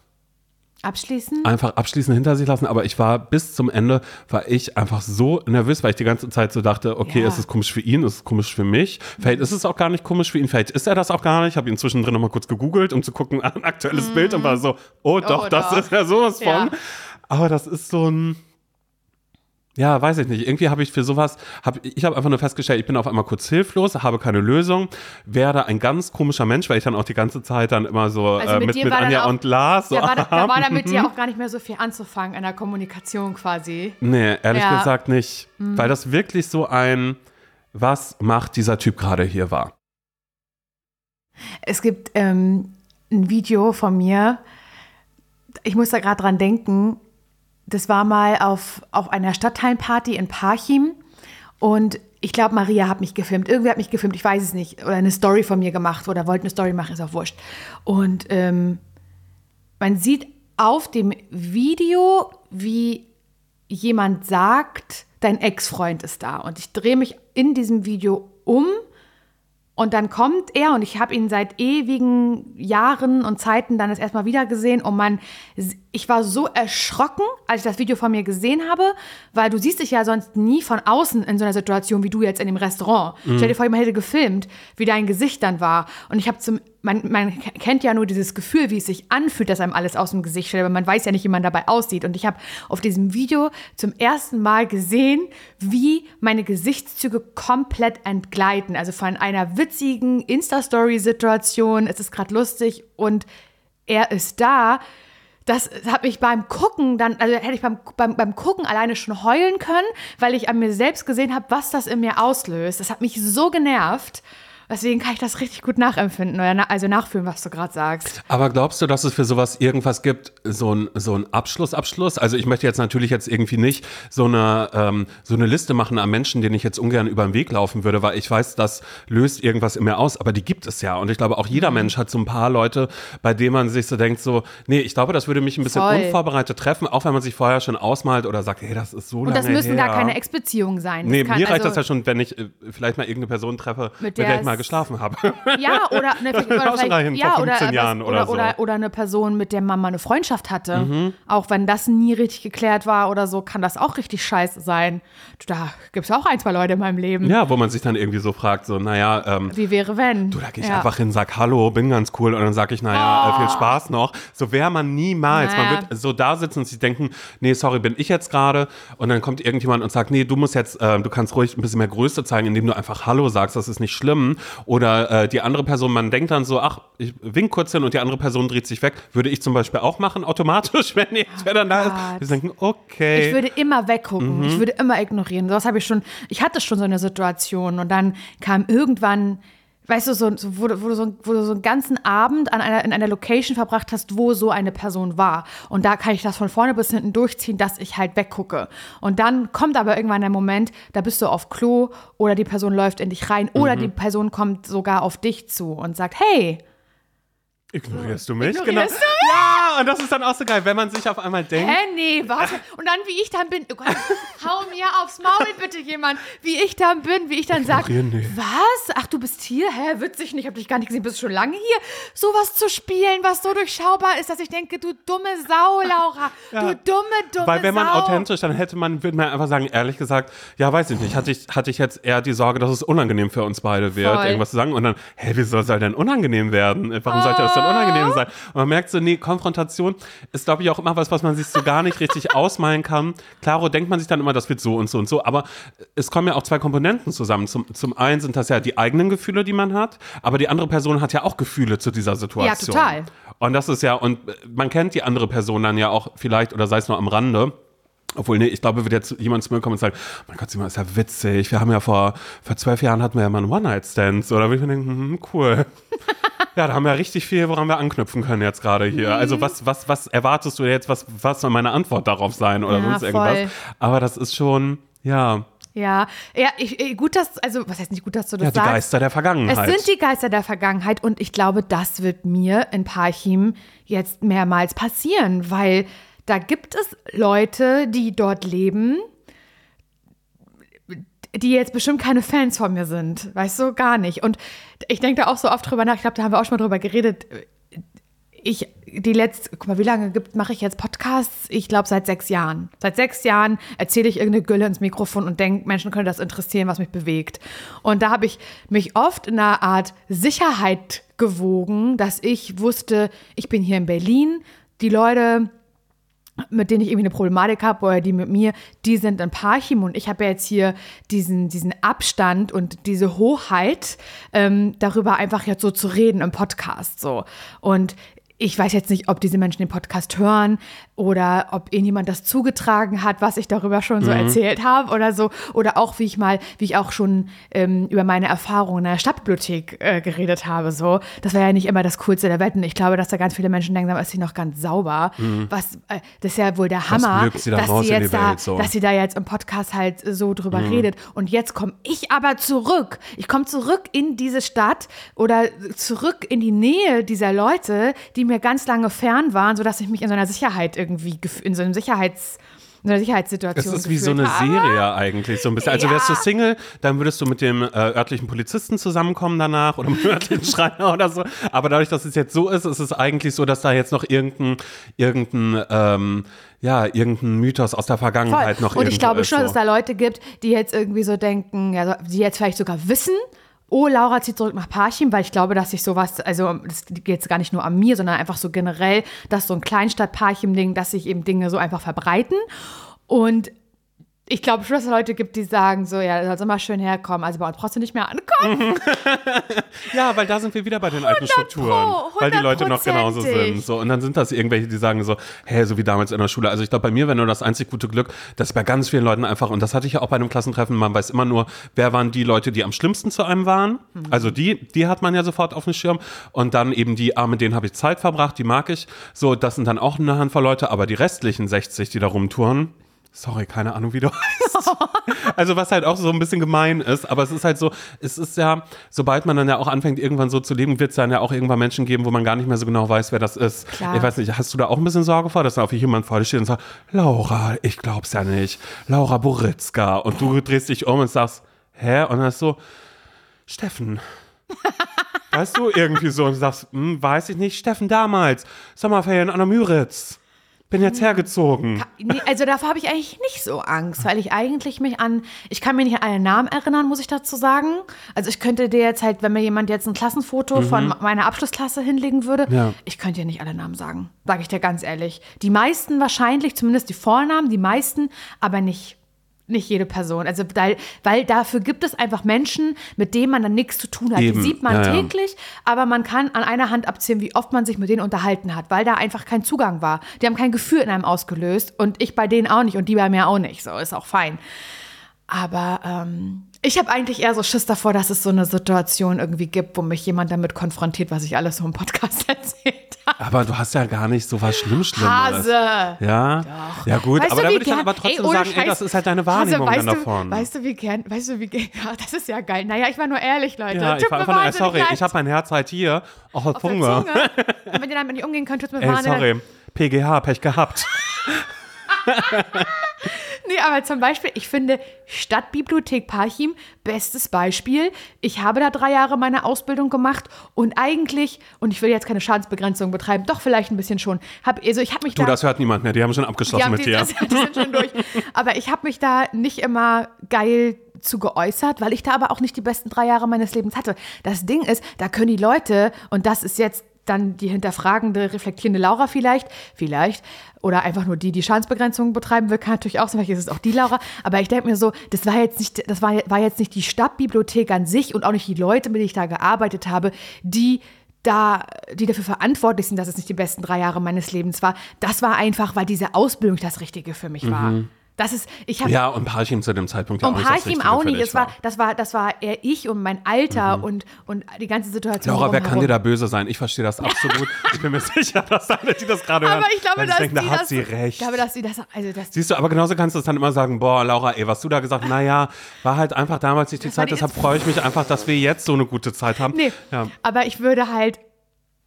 Abschließen? einfach abschließend hinter sich lassen, aber ich war bis zum Ende, war ich einfach so nervös, weil ich die ganze Zeit so dachte, okay, Ja. es ist komisch für ihn, es ist komisch für mich. Vielleicht ist es auch gar nicht komisch für ihn, vielleicht ist er das auch gar nicht. Ich habe ihn zwischendrin nochmal kurz gegoogelt, um zu gucken, ein aktuelles Bild und war so, oh doch, das doch. ist ja sowas von. Ja. Aber das ist so ein, ja, weiß ich nicht. Irgendwie habe ich für sowas, hab, ich habe einfach nur festgestellt, ich bin auf einmal kurz hilflos, habe keine Lösung, werde ein ganz komischer Mensch, weil ich dann auch die ganze Zeit dann immer so Also äh, mit mit, mit Anja auch- und Lars. So, da, war, da, da war damit mhm. ja auch gar nicht mehr so viel anzufangen in der Kommunikation quasi. Nee, ehrlich Ja. Mhm. gesagt nicht. Weil das wirklich so ein, was macht dieser Typ gerade hier war. Es gibt ähm, ein Video von mir, ich muss da gerade dran denken, das war mal auf, auf einer Stadtteilparty in Parchim und ich glaube, Maria hat mich gefilmt. Irgendwer hat mich gefilmt, ich weiß es nicht. Oder eine Story von mir gemacht oder wollte eine Story machen, ist auch wurscht. Und ähm, man sieht auf dem Video, wie jemand sagt, dein Ex-Freund ist da. Und ich drehe mich in diesem Video um und dann kommt er und ich habe ihn seit ewigen Jahren und Zeiten dann das erstmal wieder gesehen und man, ich war so erschrocken, als ich das Video von mir gesehen habe, weil du siehst dich ja sonst nie von außen in so einer Situation wie du jetzt in dem Restaurant. Mhm. Stell dir vor, jemand hätte gefilmt, wie dein Gesicht dann war und ich habe zum man, man kennt ja nur dieses Gefühl, wie es sich anfühlt, dass einem alles aus dem Gesicht stellt, aber man weiß ja nicht, wie man dabei aussieht. Und ich habe auf diesem Video zum ersten Mal gesehen, wie meine Gesichtszüge komplett entgleiten. Also von einer witzigen Insta-Story-Situation, es ist gerade lustig und er ist da. Das hat mich beim Gucken dann, also hätte ich beim, beim, beim Gucken alleine schon heulen können, weil ich an mir selbst gesehen habe, was das in mir auslöst. Das hat mich so genervt. Deswegen kann ich das richtig gut nachempfinden oder na, also nachfühlen, was du gerade sagst. Aber glaubst du, dass es für sowas irgendwas gibt, so ein, so ein Abschlussabschluss? Also ich möchte jetzt natürlich jetzt irgendwie nicht so eine, ähm, so eine Liste machen an Menschen, denen ich jetzt ungern über den Weg laufen würde, weil ich weiß, das löst irgendwas in mir aus, aber die gibt es ja. Und ich glaube, auch jeder mhm. Mensch hat so ein paar Leute, bei denen man sich so denkt, so, nee, ich glaube, das würde mich ein bisschen Voll. unvorbereitet treffen, auch wenn man sich vorher schon ausmalt oder sagt, hey, das ist so lange Und das müssen her. gar keine Ex-Beziehungen sein. Das nee, kann, mir reicht also das ja schon, wenn ich äh, vielleicht mal irgendeine Person treffe, mit der, mit der ich mal geschlafen habe. Ja, oder, ne, oder vielleicht, ja, oder, Jahren oder, oder, so. oder, oder, eine Person, mit der man mal eine Freundschaft hatte. Mhm. Auch wenn das nie richtig geklärt war oder so, kann das auch richtig scheiße sein. Da gibt es auch ein, zwei Leute in meinem Leben. Ja, wo man sich dann irgendwie so fragt, so, naja, ähm, wie wäre wenn? Du, da gehe ich ja. einfach hin, sag Hallo, bin ganz cool und dann sag ich, naja, oh. viel Spaß noch. So wäre man niemals. Naja. Man wird so da sitzen und sich denken, nee, sorry, bin ich jetzt gerade und dann kommt irgendjemand und sagt, nee, du musst jetzt, äh, du kannst ruhig ein bisschen mehr Größe zeigen, indem du einfach Hallo sagst, das ist nicht schlimm. Oder äh, die andere Person, man denkt dann so, ach, ich wink kurz hin und die andere Person dreht sich weg. Würde ich zum Beispiel auch machen, automatisch, wenn ich wer dann da ist. Wir denken, okay. Ich würde immer weggucken, mhm. ich würde immer ignorieren. Das habe ich schon, ich hatte schon so eine Situation und dann kam irgendwann weißt du, so, so, wo, wo, du so, wo du so einen ganzen Abend an einer, in einer Location verbracht hast, wo so eine Person war. Und da kann ich das von vorne bis hinten durchziehen, dass ich halt weggucke. Und dann kommt aber irgendwann der Moment, da bist du auf Klo oder die Person läuft in dich rein oder mhm. die Person kommt sogar auf dich zu und sagt, hey, Ignorierst du mich? Ignorierst genau. Du mich? Ja, und das ist dann auch so geil, wenn man sich auf einmal denkt. Hä, nee, warte. Und dann, wie ich dann bin, oh Gott, hau mir aufs Maul bitte jemand, wie ich dann bin, wie ich dann sage, was? Ach, du bist hier? Hä, witzig nicht, ich hab dich gar nicht gesehen, bist du schon lange hier? Sowas zu spielen, was so durchschaubar ist, dass ich denke, du dumme Sau, Laura, ja. du dumme, dumme Weil wenn man Sau. authentisch, dann hätte man, würde man einfach sagen, ehrlich gesagt, ja, weiß ich nicht, hatte ich, hatte ich jetzt eher die Sorge, dass es unangenehm für uns beide wird, Voll. irgendwas zu sagen und dann, hä, wie soll es denn unangenehm werden? Warum oh. sollte das denn unangenehm sein? Und man merkt so, nee, Konfrontation ist, glaube ich, auch immer was, was man sich so gar nicht richtig ausmalen kann. Klaro denkt man sich dann immer, das wird so und so und so. Aber es kommen ja auch zwei Komponenten zusammen. Zum, zum einen sind das ja die eigenen Gefühle, die man hat, aber die andere Person hat ja auch Gefühle zu dieser Situation. Ja, total. Und das ist ja, und man kennt die andere Person dann ja auch vielleicht, oder sei es nur am Rande. Obwohl, nee, ich glaube, wird jetzt jemand zu mir kommen und sagen, mein Gott, Simon, ist ja witzig. Wir haben ja vor, vor zwölf Jahren hatten wir ja mal einen One-Night-Stand. Oder würde ich mir denken, hm, cool. Ja, da haben wir richtig viel, woran wir anknüpfen können jetzt gerade hier. Mhm. Also was, was, was erwartest du jetzt? Was, was soll meine Antwort darauf sein oder ja, sonst irgendwas? Voll. Aber das ist schon, ja. Ja, ja, ich, gut, dass, also, was heißt nicht gut, dass du das ja, die sagst? Geister der Vergangenheit. Es sind die Geister der Vergangenheit und ich glaube, das wird mir in Parchim jetzt mehrmals passieren, weil da gibt es Leute, die dort leben, die jetzt bestimmt keine Fans von mir sind. Weißt du, gar nicht. Und ich denke da auch so oft drüber nach. Ich glaube, da haben wir auch schon mal drüber geredet. Ich, die letzte, guck mal, wie lange mache ich jetzt Podcasts? Ich glaube, seit sechs Jahren. Seit sechs Jahren erzähle ich irgendeine Gülle ins Mikrofon und denke, Menschen können das interessieren, was mich bewegt. Und da habe ich mich oft in einer Art Sicherheit gewogen, dass ich wusste, ich bin hier in Berlin. Die Leute mit denen ich irgendwie eine Problematik habe oder die mit mir, die sind in Parchim und ich habe ja jetzt hier diesen, diesen Abstand und diese Hoheit, ähm, darüber einfach jetzt so zu reden im Podcast so. Und ich weiß jetzt nicht, ob diese Menschen den Podcast hören. Oder ob irgendjemand das zugetragen hat, was ich darüber schon so erzählt habe oder so. Oder auch, wie ich mal, wie ich auch schon ähm, über meine Erfahrungen in der Stadtbibliothek äh, geredet habe. So. Das war ja nicht immer das Coolste der Welt. Und ich glaube, dass da ganz viele Menschen denken, da ist sie noch ganz sauber. Was, äh, das ist ja wohl der Hammer, sie da dass, sie jetzt da, Welt, so. dass sie da jetzt im Podcast halt so drüber redet. Und jetzt komme ich aber zurück. Ich komme zurück in diese Stadt oder zurück in die Nähe dieser Leute, die mir ganz lange fern waren, sodass ich mich in so einer Sicherheit irgendwie, gef- in so einem Sicherheits, in einer Es Sicherheitssituation ist wie so eine habe. Serie eigentlich, so ein bisschen. Also wärst du Ja. Single, dann würdest du mit dem äh, örtlichen Polizisten zusammenkommen danach oder mit dem örtlichen Schreiner oder so. Aber dadurch, dass es jetzt so ist, ist es eigentlich so, dass da jetzt noch irgendein, irgendein, ähm, ja, irgendein Mythos aus der Vergangenheit Voll. noch Und ich glaube schon, so. dass es da Leute gibt, die jetzt irgendwie so denken, ja, die jetzt vielleicht sogar wissen, oh, Laura zieht zurück nach Parchim, weil ich glaube, dass sich sowas, also das geht jetzt gar nicht nur an mir, sondern einfach so generell, dass so ein Kleinstadt-Parchim-Ding, dass sich eben Dinge so einfach verbreiten. Und ich glaube schon, dass es Leute gibt, die sagen so, ja, das soll mal schön herkommen, also bei uns brauchst du nicht mehr ankommen. Ja, weil da sind wir wieder bei den alten 100 Strukturen. Pro, weil die Leute noch genauso sind. So, und dann sind das irgendwelche, die sagen so, hä, so wie damals in der Schule. Also ich glaube, bei mir wäre nur das einzig gute Glück, dass bei ganz vielen Leuten einfach, und das hatte ich ja auch bei einem Klassentreffen, man weiß immer nur, wer waren die Leute, die am schlimmsten zu einem waren. Also die, die hat man ja sofort auf dem Schirm. Und dann eben die, ah, mit denen habe ich Zeit verbracht, die mag ich. So, das sind dann auch eine Handvoll Leute, aber die restlichen 60, die da rumtouren, Sorry, keine Ahnung, wie du heißt. also was halt auch so ein bisschen gemein ist, aber es ist halt so, es ist ja, sobald man dann ja auch anfängt, irgendwann so zu leben, wird es dann ja auch irgendwann Menschen geben, wo man gar nicht mehr so genau weiß, wer das ist. Klar. Ich weiß nicht, hast du da auch ein bisschen Sorge vor, dass da auf jemand vor dir steht und sagt, Laura, ich glaub's ja nicht, Laura Boritzka und du drehst dich um und sagst, hä? Und dann ist so, Steffen. weißt du, irgendwie so und du sagst, hm, weiß ich nicht, Steffen damals, Sommerferien an der Müritz. Bin jetzt hergezogen. Also davor habe ich eigentlich nicht so Angst, weil ich eigentlich mich an, ich kann mich nicht an alle Namen erinnern, muss ich dazu sagen. Also ich könnte dir jetzt halt, wenn mir jemand jetzt ein Klassenfoto von meiner Abschlussklasse hinlegen würde, Ja. ich könnte dir nicht alle Namen sagen, sage ich dir ganz ehrlich. Die meisten wahrscheinlich, zumindest die Vornamen, die meisten, aber nicht. Nicht jede Person. Also, weil, weil dafür gibt es einfach Menschen, mit denen man dann nichts zu tun hat. Eben. Die sieht man Ja, ja. täglich, aber man kann an einer Hand abzählen, wie oft man sich mit denen unterhalten hat, weil da einfach kein Zugang war. Die haben kein Gefühl in einem ausgelöst und ich bei denen auch nicht und die bei mir auch nicht. So ist auch fein. Aber ähm, ich habe eigentlich eher so Schiss davor, dass es so eine Situation irgendwie gibt, wo mich jemand damit konfrontiert, was ich alles so im Podcast erzählt habe. Aber du hast ja gar nicht so was schlimm Schlimmes. Hase! Ja? Ja, gut, Weißt aber du, da würde ich dann aber trotzdem ey, sagen, ey, Scheiß. das ist halt deine Hase, Wahrnehmung weißt dann du, davon. Weißt du, wie gern, weißt du, wie gern, ja, das ist ja geil. Naja, ich war nur ehrlich, Leute. ja, ich war ey, wahnsinnig sorry, leid. ich habe mein Herz halt hier auf der auf der Zunge. Zunge. Und wenn ihr damit nicht umgehen könnt, tut mir Ey, leid. sorry, PGH, Pech gehabt. Nee, aber zum Beispiel, ich finde Stadtbibliothek Parchim, bestes Beispiel. Ich habe da drei Jahre meine Ausbildung gemacht und eigentlich, und ich will jetzt keine Schadensbegrenzung betreiben, doch vielleicht ein bisschen schon. Hab, also ich habe mich Du, da. das hört niemand mehr, die haben schon abgeschlossen mit die, dir. das, die sind schon durch. Aber ich habe mich da nicht immer geil zu geäußert, weil ich da aber auch nicht die besten drei Jahre meines Lebens hatte. Das Ding ist, da können die Leute, und das ist jetzt dann die hinterfragende, reflektierende Laura vielleicht, vielleicht, oder einfach nur die, die Schadensbegrenzung betreiben will, kann natürlich auch sein, vielleicht ist es auch die Laura, aber ich denke mir so, das war jetzt nicht, das war, war jetzt nicht die Stadtbibliothek an sich und auch nicht die Leute, mit denen ich da gearbeitet habe, die da, die dafür verantwortlich sind, dass es nicht die besten drei Jahre meines Lebens war. Das war einfach, weil diese Ausbildung das Richtige für mich war. Das ist, ich habe Mhm. Ja, und Parchim zu dem Zeitpunkt ja und auch nicht das Parchim auch nicht. Es war, das, war, das war eher ich und mein Alter und, und die ganze Situation. Mhm. Laura, wer kann dir da böse sein? Ich verstehe das absolut. Ich bin mir sicher, dass alle, die das gerade hören, Aber ich glaube, dass denken, da hat das, sie recht. Ich glaube, dass sie das, also das, Siehst du, aber genauso kannst du es dann immer sagen, boah, Laura, ey, was du da gesagt hast, naja, war halt einfach damals nicht die war Zeit, die- deshalb freue ich mich einfach, dass wir jetzt so eine gute Zeit haben. nee. Ja. Aber ich würde halt,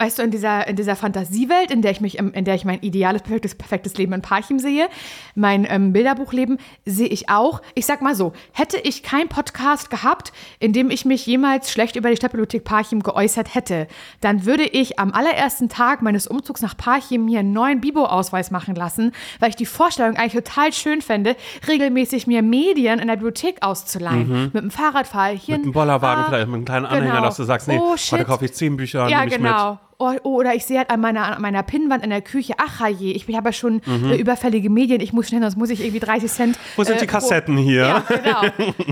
weißt du, in dieser, in dieser Fantasiewelt, in der ich mich, in der ich mein ideales, perfektes, perfektes Leben in Parchim sehe, mein ähm, Bilderbuchleben, sehe ich auch. Ich sag mal so, hätte ich keinen Podcast gehabt, in dem ich mich jemals schlecht über die Stadtbibliothek Parchim geäußert hätte, dann würde ich am allerersten Tag meines Umzugs nach Parchim mir einen neuen Bibo-Ausweis machen lassen, weil ich die Vorstellung eigentlich total schön fände, regelmäßig mir Medien in der Bibliothek auszuleihen. Mit dem Fahrradfall hier Mhm. Mit ein- einem Bollerwagen ah, vielleicht, mit einem kleinen Anhänger, genau. dass du sagst, nee, Oh, heute kaufe ich zehn Bücher, ja, nehme ich genau. Oh, oh, oder ich sehe halt an meiner, an meiner Pinnwand in der Küche, ach je, ich habe ja schon Mhm. äh, überfällige Medien, ich muss schnell, sonst muss ich irgendwie 30 Cent. Wo sind äh, die Kassetten hier? Ja, genau.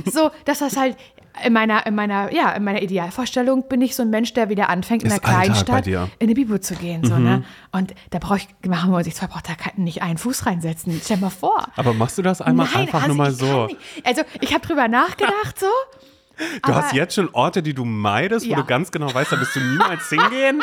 So, dass das halt, in meiner, in meiner, ja, in meiner Idealvorstellung bin ich so ein Mensch, der wieder anfängt, in einer bei Kleinstadt. Mhm. in eine Bibel zu gehen. So, ne? Und da brauche ich, machen wir uns vor, braucht da nicht einen Fuß reinsetzen. Stell mal vor. Aber machst du das einmal Nein, einfach also nur mal ich so? Also ich habe drüber nachgedacht so. Du aber- hast jetzt schon Orte, die du meidest, wo Ja. du ganz genau weißt, da wirst du niemals hingehen.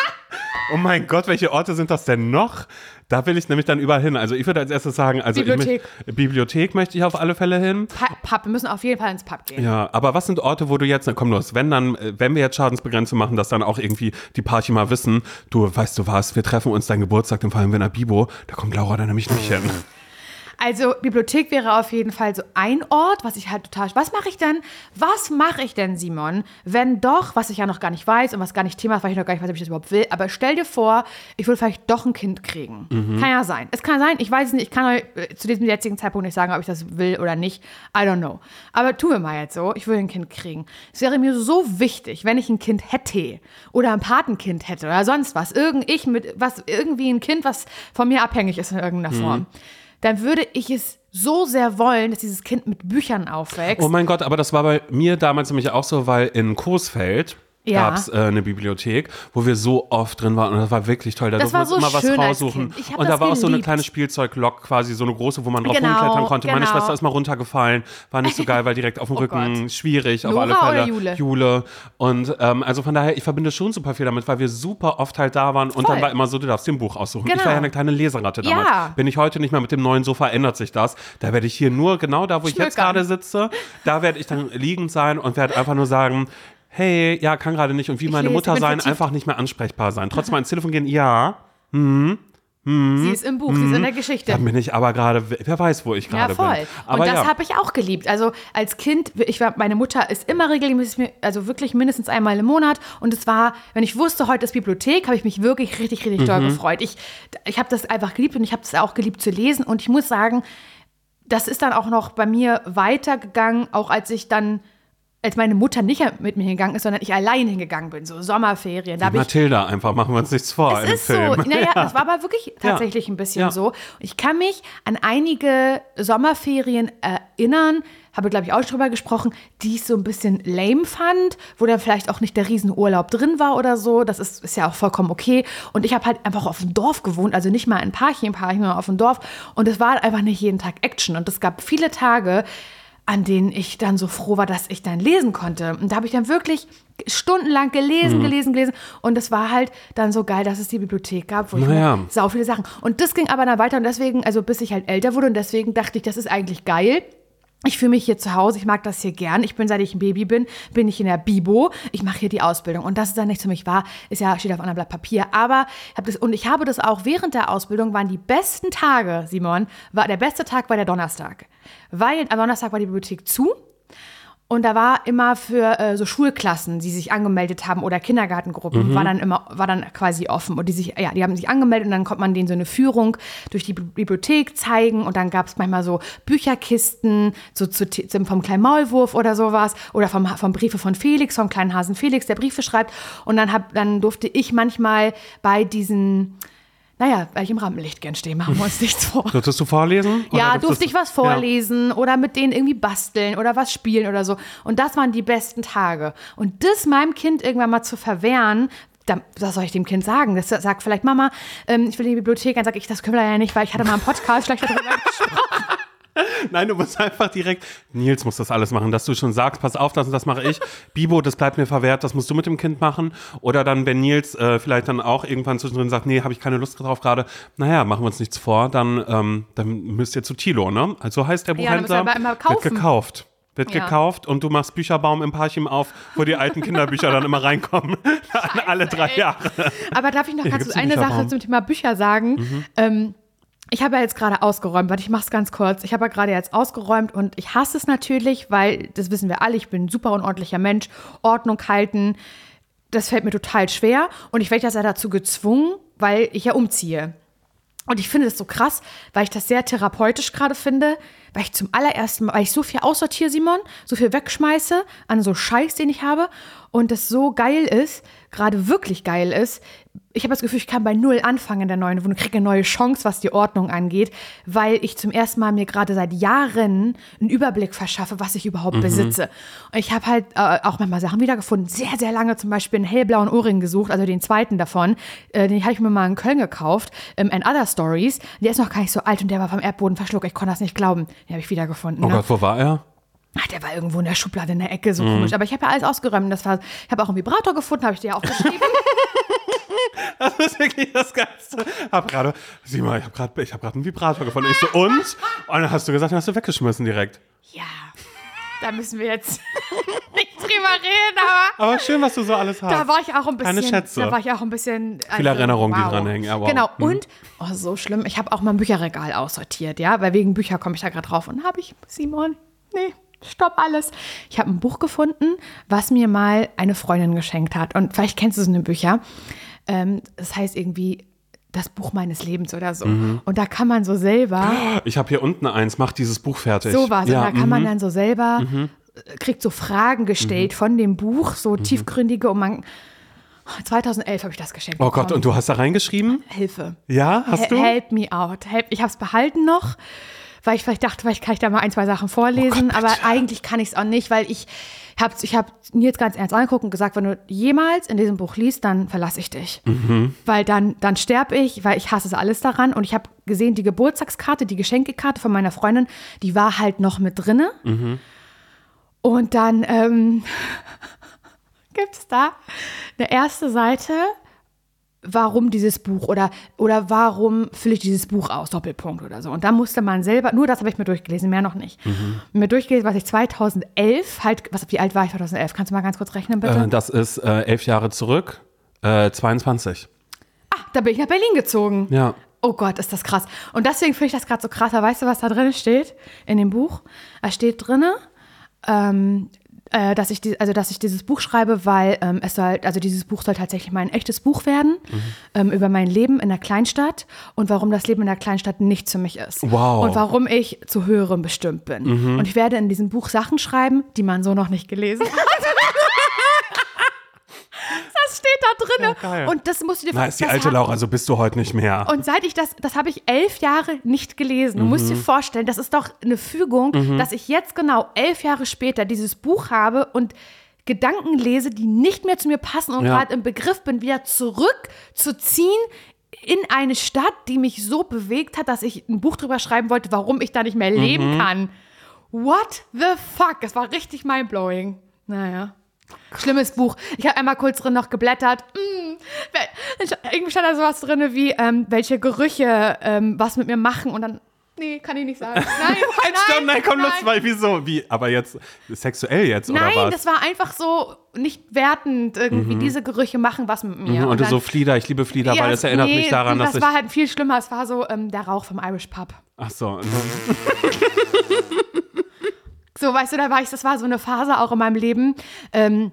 Oh mein Gott, welche Orte sind das denn noch? Da will ich nämlich dann überall hin. Also ich würde als erstes sagen, also Bibliothek. Ich, Bibliothek möchte ich auf alle Fälle hin. Pub, wir müssen auf jeden Fall ins Pub gehen. Ja, aber was sind Orte, wo du jetzt, na komm los, wenn dann, äh, wenn wir jetzt Schadensbegrenzung machen, dass dann auch irgendwie die Party mal wissen, du, weißt du was, wir treffen uns deinen Geburtstag, dann fahren wir nach Bibo, da kommt Laura dann nämlich nicht hin. Also Bibliothek wäre auf jeden Fall so ein Ort, was ich halt total. Was mache ich denn? Was mache ich denn, Simon, wenn doch, was ich ja noch gar nicht weiß und was gar nicht Thema ist, weil ich noch gar nicht weiß, ob ich das überhaupt will. Aber stell dir vor, ich würde vielleicht doch ein Kind kriegen. Kann ja sein. Es kann sein. Ich weiß es nicht. Ich kann euch äh, zu diesem jetzigen Zeitpunkt nicht sagen, ob ich das will oder nicht. I don't know. Aber tun wir mal jetzt so. Ich will ein Kind kriegen. Es wäre mir so wichtig, wenn ich ein Kind hätte oder ein Patenkind hätte oder sonst was. Irgend ich mit was irgendwie ein Kind, was von mir abhängig ist in irgendeiner Form dann würde ich es so sehr wollen, dass dieses Kind mit Büchern aufwächst. Oh mein Gott, aber das war bei mir damals nämlich auch so, weil in Coesfeld Ja. gab es äh, eine Bibliothek, wo wir so oft drin waren und das war wirklich toll. Da Das durften wir so immer was raussuchen. Ich Und da war auch so eine kleine Spielzeuglok, quasi so eine große, wo man drauf Genau, rumklettern konnte. Meine genau. Schwester ist mal runtergefallen, war nicht so geil, weil direkt auf dem Oh Rücken Gott. schwierig auf Nora alle Fälle. Jule? Jule. Und ähm, also von daher, ich verbinde schon super viel damit, weil wir super oft halt da waren und Voll. dann war immer so, du darfst dir ein Buch aussuchen. Ich Genau. war ja eine kleine Leseratte damals. Ja. Bin ich heute nicht mehr mit dem neuen Sofa, ändert sich das. Da werde ich hier nur genau da, wo ich jetzt Schmökern. gerade sitze, da werde ich dann liegend sein und werde einfach nur sagen, hey, ja, kann gerade nicht und wie meine lese, Mutter sein, einfach nicht mehr ansprechbar sein. Trotzdem ans Telefon gehen, ja, sie ist im Buch, sie ist in der Geschichte. dann bin ich aber gerade, wer weiß, wo ich Ja, gerade voll. bin. Aber und das ja. habe ich auch geliebt. Also als Kind, ich war, meine Mutter ist immer regelmäßig, also wirklich mindestens einmal im Monat. Und es war, wenn ich wusste, heute ist Bibliothek, habe ich mich wirklich richtig, richtig Mhm. doll gefreut. Ich, ich habe das einfach geliebt und ich habe es auch geliebt zu lesen. Und ich muss sagen, das ist dann auch noch bei mir weitergegangen, auch als ich dann, als meine Mutter nicht mit mir hingegangen ist, sondern ich allein hingegangen bin, so Sommerferien. Da habe ich Mathilda einfach, machen wir uns nichts vor es ist Film. so. Naja, das war aber wirklich tatsächlich ein bisschen Ja. so. Ich kann mich an einige Sommerferien erinnern, habe, glaube ich, auch schon drüber gesprochen, die ich so ein bisschen lame fand, wo dann vielleicht auch nicht der Riesenurlaub drin war oder so. Das ist, ist ja auch vollkommen okay. Und ich habe halt einfach auf dem Dorf gewohnt, also nicht mal in Parchim, Parchim, sondern auf dem Dorf. Und es war einfach nicht jeden Tag Action. Und es gab viele Tage, an denen ich dann so froh war, dass ich dann lesen konnte. Und da habe ich dann wirklich stundenlang gelesen, Mhm. gelesen, gelesen. Und es war halt dann so geil, dass es die Bibliothek gab, wo ich Naja. mir sau viele Sachen. Und das ging aber dann weiter und deswegen, also bis ich halt älter wurde und deswegen dachte ich, das ist eigentlich geil. Ich fühle mich hier zu Hause, ich mag das hier gern. Ich bin, seit ich ein Baby bin, bin ich in der Bibo. Ich mache hier die Ausbildung. Und dass es dann nicht für mich war, ist ja, steht auf einem Blatt Papier. Aber ich das, und ich habe das auch während der Ausbildung, waren die besten Tage, Simon, war, der beste Tag war der Donnerstag. Weil am Donnerstag war die Bibliothek zu. Und da war immer für äh, so Schulklassen, die sich angemeldet haben oder Kindergartengruppen, war dann immer, war dann quasi offen. Und die sich, ja, die haben sich angemeldet und dann konnte man denen so eine Führung durch die Bi- Bibliothek zeigen. Und dann gab es manchmal so Bücherkisten, so zu, zum- vom kleinen Maulwurf oder sowas. Oder vom, vom Briefe von Felix, vom kleinen Hasen Felix, der Briefe schreibt. Und dann, hab, dann durfte ich manchmal bei diesen, naja, weil ich im Rampenlicht gern stehe, machen wir uns nichts vor. Durftest du vorlesen? Ja, durfte du- ich was vorlesen oder mit denen irgendwie basteln oder was spielen oder so. Und das waren die besten Tage. Und das meinem Kind irgendwann mal zu verwehren, da, was soll ich dem Kind sagen? Das sagt vielleicht Mama, ähm, ich will in die Bibliothek. Dann sage ich, das können wir ja nicht, weil ich hatte mal einen Podcast, vielleicht darüber gesprochen. Nein, du musst einfach direkt, Nils muss das alles machen, dass du schon sagst, pass auf, das und das mache ich. Bibo, das bleibt mir verwehrt, das musst du mit dem Kind machen. Oder dann, wenn Nils äh, vielleicht dann auch irgendwann zwischendrin sagt, nee, habe ich keine Lust drauf gerade, naja, machen wir uns nichts vor, dann, ähm, dann müsst ihr zu Tilo, ne? Also heißt der Ja, dann wir Buchhändler, wird gekauft. Wird Ja. gekauft und du machst Bücherbaum im Parchim auf, wo die alten Kinderbücher dann immer reinkommen. An alle drei ey. Jahre. Aber darf ich noch ganz eine Sache zum Thema Bücher sagen? Ähm, ich habe ja jetzt gerade ausgeräumt, warte, ich mache es ganz kurz. Ich habe ja gerade jetzt ausgeräumt und ich hasse es natürlich, weil, das wissen wir alle, ich bin ein super unordentlicher Mensch. Ordnung halten, das fällt mir total schwer. Und ich werde ja dazu gezwungen, weil ich ja umziehe. Und ich finde das so krass, weil ich das sehr therapeutisch gerade finde, weil ich zum allerersten Mal, weil ich so viel aussortiere, Simon, so viel wegschmeiße an so Scheiß, den ich habe und das so geil ist, gerade wirklich geil ist. Ich habe das Gefühl, ich kann bei Null anfangen in der neuen Wohnung, kriege eine neue Chance, was die Ordnung angeht, weil ich zum ersten Mal mir gerade seit Jahren einen Überblick verschaffe, was ich überhaupt besitze. Und ich habe halt äh, auch manchmal Sachen wiedergefunden, sehr, sehr lange zum Beispiel einen hellblauen Ohrring gesucht, also den zweiten davon. Äh, den habe ich mir mal in Köln gekauft, ähm, and Other Stories. Der ist noch gar nicht so alt und der war vom Erdboden verschluckt. Ich konnte das nicht glauben. Den habe ich wiedergefunden. Oh ne? Gott, wo war er? Ach, der war irgendwo in der Schublade in der Ecke, so komisch. Aber ich habe ja alles ausgeräumt. Das war, ich habe auch einen Vibrator gefunden, habe ich dir ja auch geschrieben. Das ist wirklich das Geilste. Hab gerade, sieh mal, ich habe gerade ich hab einen Vibrator gefunden. Ich so, und? Und dann hast du gesagt, den hast du weggeschmissen direkt. ja, da müssen wir jetzt nicht drüber reden, aber Aber schön, was du so alles hast. da war ich auch ein bisschen. Keine Schätze. Da war ich auch ein bisschen. also, Viele Erinnerungen, die dranhängen, ja, wow. Genau. Mhm. Und, oh, so schlimm, ich habe auch mein Bücherregal aussortiert, ja, weil wegen Bücher komme ich da gerade drauf. Und habe ich, Simon, nee. Stopp alles. Ich habe ein Buch gefunden, was mir mal eine Freundin geschenkt hat. Und vielleicht kennst du so eine Bücher. Ähm, das heißt irgendwie das Buch meines Lebens oder so. Mhm. Und da kann man so selber Ich habe hier unten eins, mach dieses Buch fertig. sowas. Ja, und da kann man mhm. dann so selber, äh, kriegt so Fragen gestellt von dem Buch, so Mhm. tiefgründige und man. 2011 habe ich das geschenkt. Oh Gott, bekommen. und du hast da reingeschrieben? Hilfe. Ja, hast du? Help me out. Help. Ich habe es behalten noch, weil ich vielleicht dachte, vielleicht kann ich da mal ein, zwei Sachen vorlesen. Oh Gott, aber eigentlich kann ich es auch nicht, weil ich habe ich hab Nils ganz ernst angeguckt und gesagt, wenn du jemals in diesem Buch liest, dann verlasse ich dich. Mhm. Weil dann, dann sterbe ich, weil ich hasse es alles daran. Und ich habe gesehen, die Geburtstagskarte, die Geschenkekarte von meiner Freundin, die war halt noch mit drinne. Mhm. Und dann ähm, gibt es da eine erste Seite, warum dieses Buch oder, oder warum fülle ich dieses Buch aus, Doppelpunkt oder so. Und da musste man selber, nur das habe ich mir durchgelesen, mehr noch nicht. Mir durchgelesen, was ich 2011, halt, was, wie alt war ich 2011? Kannst du mal ganz kurz rechnen, bitte? Äh, das ist äh, elf Jahre zurück, äh, 22. ah, da bin ich nach Berlin gezogen. Ja. Oh Gott, ist das krass. Und deswegen finde ich das gerade so krass. Aber Weißt du, was da drin steht in dem Buch? Da steht drin, ähm, äh, dass ich die, also dass ich dieses Buch schreibe, weil ähm, es soll, also dieses Buch soll tatsächlich mein echtes Buch werden ähm, über mein Leben in der Kleinstadt und warum das Leben in der Kleinstadt nichts für mich ist. Wow. Und warum ich zu höherem bestimmt bin. Und ich werde in diesem Buch Sachen schreiben, die man so noch nicht gelesen hat. das steht da drin. Ja, und das musst du dir Na, ist die alte Laura, so bist du heute nicht mehr. und seit ich das, das habe ich elf Jahre nicht gelesen. Du musst dir vorstellen, das ist doch eine Fügung, dass ich jetzt genau elf Jahre später dieses Buch habe und Gedanken lese, die nicht mehr zu mir passen und Ja. gerade im Begriff bin, wieder zurückzuziehen in eine Stadt, die mich so bewegt hat, dass ich ein Buch drüber schreiben wollte, warum ich da nicht mehr leben kann. What the fuck? Das war richtig mindblowing. Naja. Schlimmes Buch. Ich habe einmal kurz drin noch geblättert. Mm, irgendwie stand da sowas drin wie, ähm, welche Gerüche ähm, was mit mir machen und dann, nee, kann ich nicht sagen. Nein, Halt, stopp, nein, komm, nein. los, weil wieso? Wie, aber jetzt sexuell jetzt oder Nein, was? das war einfach so nicht wertend irgendwie. Diese Gerüche machen was mit mir. Mhm, und du dann- so Flieder, ich liebe Flieder, Ja, weil das erinnert nee, mich daran, dass das ich. war halt viel schlimmer. Es war so ähm, der Rauch vom Irish Pub. Ach so. So, weißt du, da war ich, das war so eine Phase auch in meinem Leben. Ähm,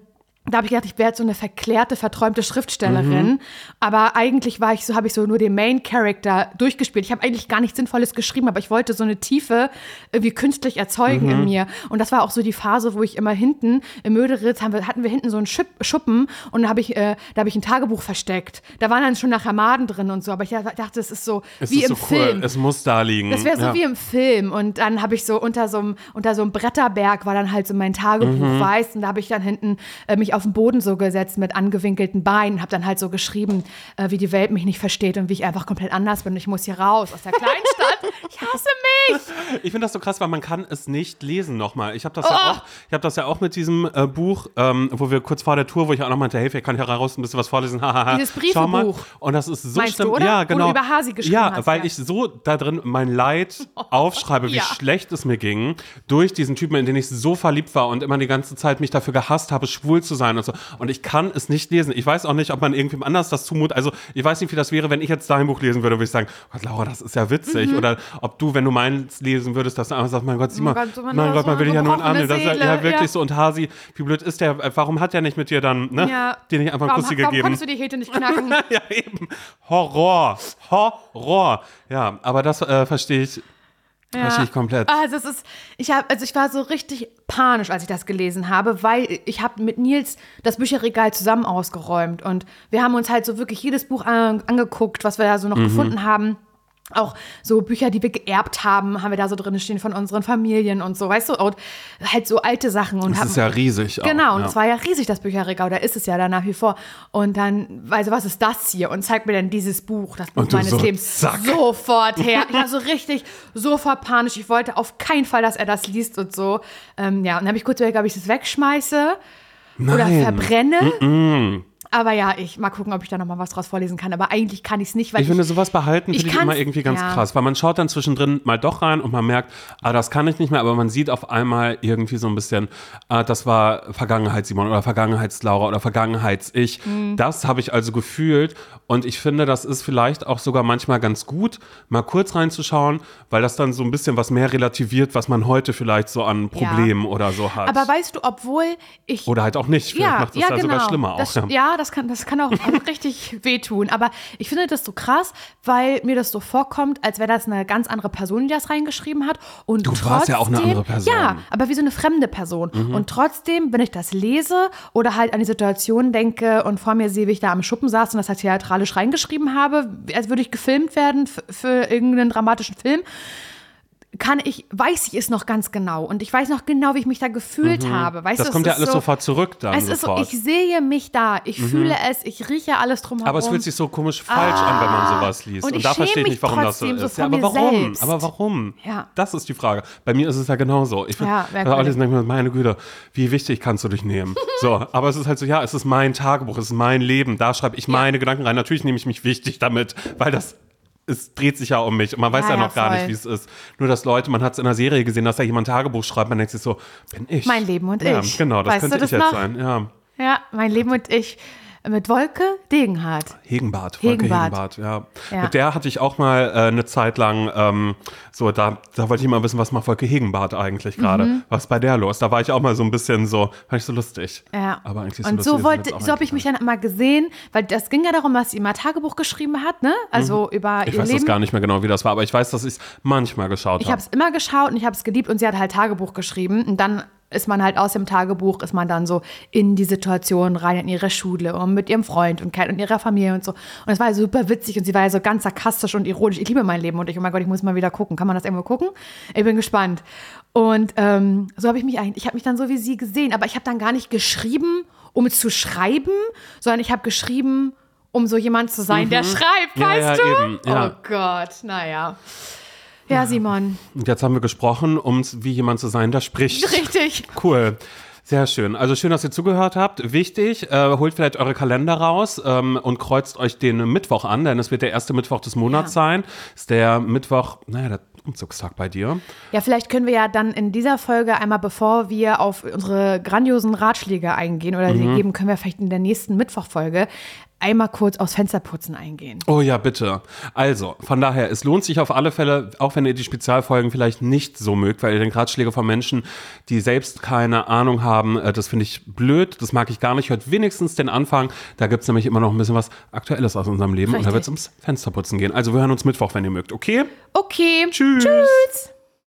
da habe ich gedacht, ich werde so eine verklärte, verträumte Schriftstellerin. Mhm. Aber eigentlich war ich so, habe ich so nur den Main Character durchgespielt. Ich habe eigentlich gar nichts Sinnvolles geschrieben, aber ich wollte so eine Tiefe irgendwie künstlich erzeugen Mhm. in mir. Und das war auch so die Phase, wo ich immer hinten im Möderitz haben wir, hatten wir hinten so einen Schip, Schuppen und da habe ich, äh, da habe ich ein Tagebuch versteckt. Da waren dann schon nachher Maden drin und so. Aber ich dachte, es ist so Es wie ist im so Film. cool. Es muss da liegen. Das wäre so ja. wie im Film. Und dann habe ich so unter so einem unter so einem Bretterberg war dann halt so mein Tagebuch Mhm. weiß. Und da habe ich dann hinten äh, mich auf den Boden so gesetzt mit angewinkelten Beinen. Habe dann halt so geschrieben, äh, wie die Welt mich nicht versteht und wie ich einfach komplett anders bin. Ich muss hier raus aus der Kleinstadt. ich hasse mich. Ich finde das so krass, weil man kann es nicht lesen nochmal. Ich habe das, Oh. ja auch, ich hab das ja auch mit diesem äh, Buch, ähm, wo wir kurz vor der Tour, wo ich auch noch meinte, hey, ich kann hier raus ein bisschen was vorlesen. Dieses. Briefebuch. Und das ist so Meinst du, schlimm. oder? Ja, Wo du genau. über Hasi geschrieben ja, hast, weil ja. ich so da drin mein Leid aufschreibe, wie Ja. schlecht es mir ging, durch diesen Typen, in den ich so verliebt war und immer die ganze Zeit mich dafür gehasst habe, schwul zu sein und so. Und ich kann es nicht lesen. Ich weiß auch nicht, ob man irgendwem anders das zumutet. Also ich weiß nicht, wie das wäre, wenn ich jetzt dein Buch lesen würde, würde ich sagen, Gott, Laura, das ist ja witzig. Oder ob du, wenn du meins lesen würdest, dass du einfach sagst, mein Gott, sieh mal, Mhm. Gott, mein Gott, man will dich ja nur einen gebrochene Arm nehmen. Das ist ja, ja wirklich ja. so. Und Hasi, wie blöd ist der? Warum hat der nicht mit dir dann, ne? Ja. Dir nicht einfach einen Warum, Kussi warum gegeben? konntest du die Hete nicht knacken? ja, eben. Horror. Horror. Ja, aber das äh, verstehe ich Ja. Verstehe ich komplett. Also es ist, ich habe, also ich war so richtig panisch, als ich das gelesen habe, weil ich habe mit Nils das Bücherregal zusammen ausgeräumt und wir haben uns halt so wirklich jedes Buch an, angeguckt, was wir da so noch gefunden haben. Auch so Bücher, die wir geerbt haben, haben wir da so drin stehen von unseren Familien und so, weißt du, und halt so alte Sachen und Das haben, ist ja riesig. Auch, Genau, und ja. es war ja riesig, das Bücherregal, da ist es ja da nach wie vor. Und dann, also was ist das hier? Und zeigt mir dann dieses Buch, das Buch du meines so, Lebens, zack. sofort her. Ich war so richtig, sofort panisch. Ich wollte auf keinen Fall, dass er das liest und so. Ähm, ja, und dann habe ich kurz überlegt, ob ich das wegschmeiße oder Nein. verbrenne. Aber ja, ich mal gucken, ob ich da noch mal was draus vorlesen kann. Aber eigentlich kann ich es nicht, weil Ich finde, sowas behalten ich finde ich immer irgendwie ganz ja. krass, weil man schaut dann zwischendrin mal doch rein und man merkt, ah, das kann ich nicht mehr, aber man sieht auf einmal irgendwie so ein bisschen, ah, das war Vergangenheit Simon oder Vergangenheits-Laura oder Vergangenheits-Ich. Mhm. Das habe ich also gefühlt und ich finde, das ist vielleicht auch sogar manchmal ganz gut, mal kurz reinzuschauen, weil das dann so ein bisschen was mehr relativiert, was man heute vielleicht so an Problemen oder so hat. aber weißt du, obwohl ich oder halt auch nicht, vielleicht macht es ja, sogar schlimmer das, auch. Ja, das kann, das kann auch richtig wehtun. Aber ich finde das so krass, weil mir das so vorkommt, als wäre das eine ganz andere Person, die das reingeschrieben hat. Und Du trotzdem, warst ja auch eine andere Person. Mhm. Ja, aber wie so eine fremde Person. Und trotzdem, wenn ich das lese oder halt an die Situation denke und vor mir sehe, wie ich da am Schuppen saß und das halt theatralisch reingeschrieben habe, als würde ich gefilmt werden für irgendeinen dramatischen Film, kann ich, weiß ich es noch ganz genau. Und ich weiß noch genau, wie ich mich da gefühlt habe. Weißt Mhm. Das du, kommt ja alles so, sofort zurück dann es ist so, sofort. ich sehe mich da, ich fühle es, ich rieche alles drumherum. Aber es fühlt sich so komisch falsch an, wenn man sowas liest. Ah. Und Und, da verstehe ich nicht, warum das so ist. ja, aber warum? selbst. Aber warum? Ja. Das ist die Frage. Bei mir ist es ja genauso. Ich Ja, lesen, denke mir, meine Güte, wie wichtig kannst du dich nehmen? so, aber es ist halt so, ja, es ist mein Tagebuch, es ist mein Leben. Da schreibe ich meine Gedanken rein. Natürlich nehme ich mich wichtig damit, weil das es dreht sich ja um mich und man weiß Ja, ja, noch gar voll. nicht, wie es ist. Nur, dass Leute, man hat es in einer Serie gesehen, dass da jemand Tagebuch schreibt, man denkt sich so, bin ich. Mein Leben und ja, ich. Genau, das Weißt könnte du ich das jetzt noch? sein. Ja. Ja, mein Leben und ich mit Wolke Degenhardt. Hegenbart, Wolke Hegenbart. Hegenbart, ja. Ja. Mit der hatte ich auch mal äh, eine Zeit lang, ähm, so, da, da wollte ich mal wissen, was macht Wolke Hegenbart eigentlich gerade? Mhm. Was ist bei der los? Da war ich auch mal so ein bisschen so, fand ich so lustig. Ja. Aber eigentlich und lustig so wollte, so habe ich mich dann immer gesehen, weil das ging ja darum, dass sie immer Tagebuch geschrieben hat, ne? Also über nicht. Ich ihr weiß Leben. das gar nicht mehr genau, wie das war, aber ich weiß, dass ich es manchmal geschaut Ich habe. habe es immer geschaut und ich habe es geliebt und sie hat halt Tagebuch geschrieben und dann ist man halt aus dem Tagebuch, ist man dann so in die Situation rein, in ihre Schule und mit ihrem Freund und und ihrer Familie und so. Und es war super witzig und sie war ja so ganz sarkastisch und ironisch. Ich liebe mein Leben und ich, oh mein Gott, ich muss mal wieder gucken. Kann man das irgendwo gucken? Ich bin gespannt. Und ähm, so habe ich mich eigentlich, ich habe mich dann so wie sie gesehen, aber ich habe dann gar nicht geschrieben, um zu schreiben, sondern ich habe geschrieben, um so jemand zu sein, der schreibt, Mhm. Ja, weißt ja, du? eben, ja. Oh Gott, naja. Ja, Simon. Und jetzt haben wir gesprochen, um wie jemand zu sein, der spricht. Richtig. Cool. Sehr schön. Also schön, dass ihr zugehört habt. Wichtig, äh, holt vielleicht eure Kalender raus ähm, und kreuzt euch den Mittwoch an, denn es wird der erste Mittwoch des Monats Ja. sein. Ist der Mittwoch, naja, der Umzugstag bei dir. Ja, vielleicht können wir ja dann in dieser Folge einmal, bevor wir auf unsere grandiosen Ratschläge eingehen oder Mhm. die geben, können wir vielleicht in der nächsten Mittwochfolge einmal kurz aufs Fensterputzen eingehen. Oh ja, bitte. Also, von daher, es lohnt sich auf alle Fälle, auch wenn ihr die Spezialfolgen vielleicht nicht so mögt, weil ihr den Ratschläge von Menschen, die selbst keine Ahnung haben, äh, das finde ich blöd, das mag ich gar nicht. Hört wenigstens den Anfang. Da gibt es nämlich immer noch ein bisschen was Aktuelles aus unserem Leben und da Richtig. wird es ums Fensterputzen gehen. Also, wir hören uns Mittwoch, wenn ihr mögt. Okay? Okay. Tschüss. Tschüss.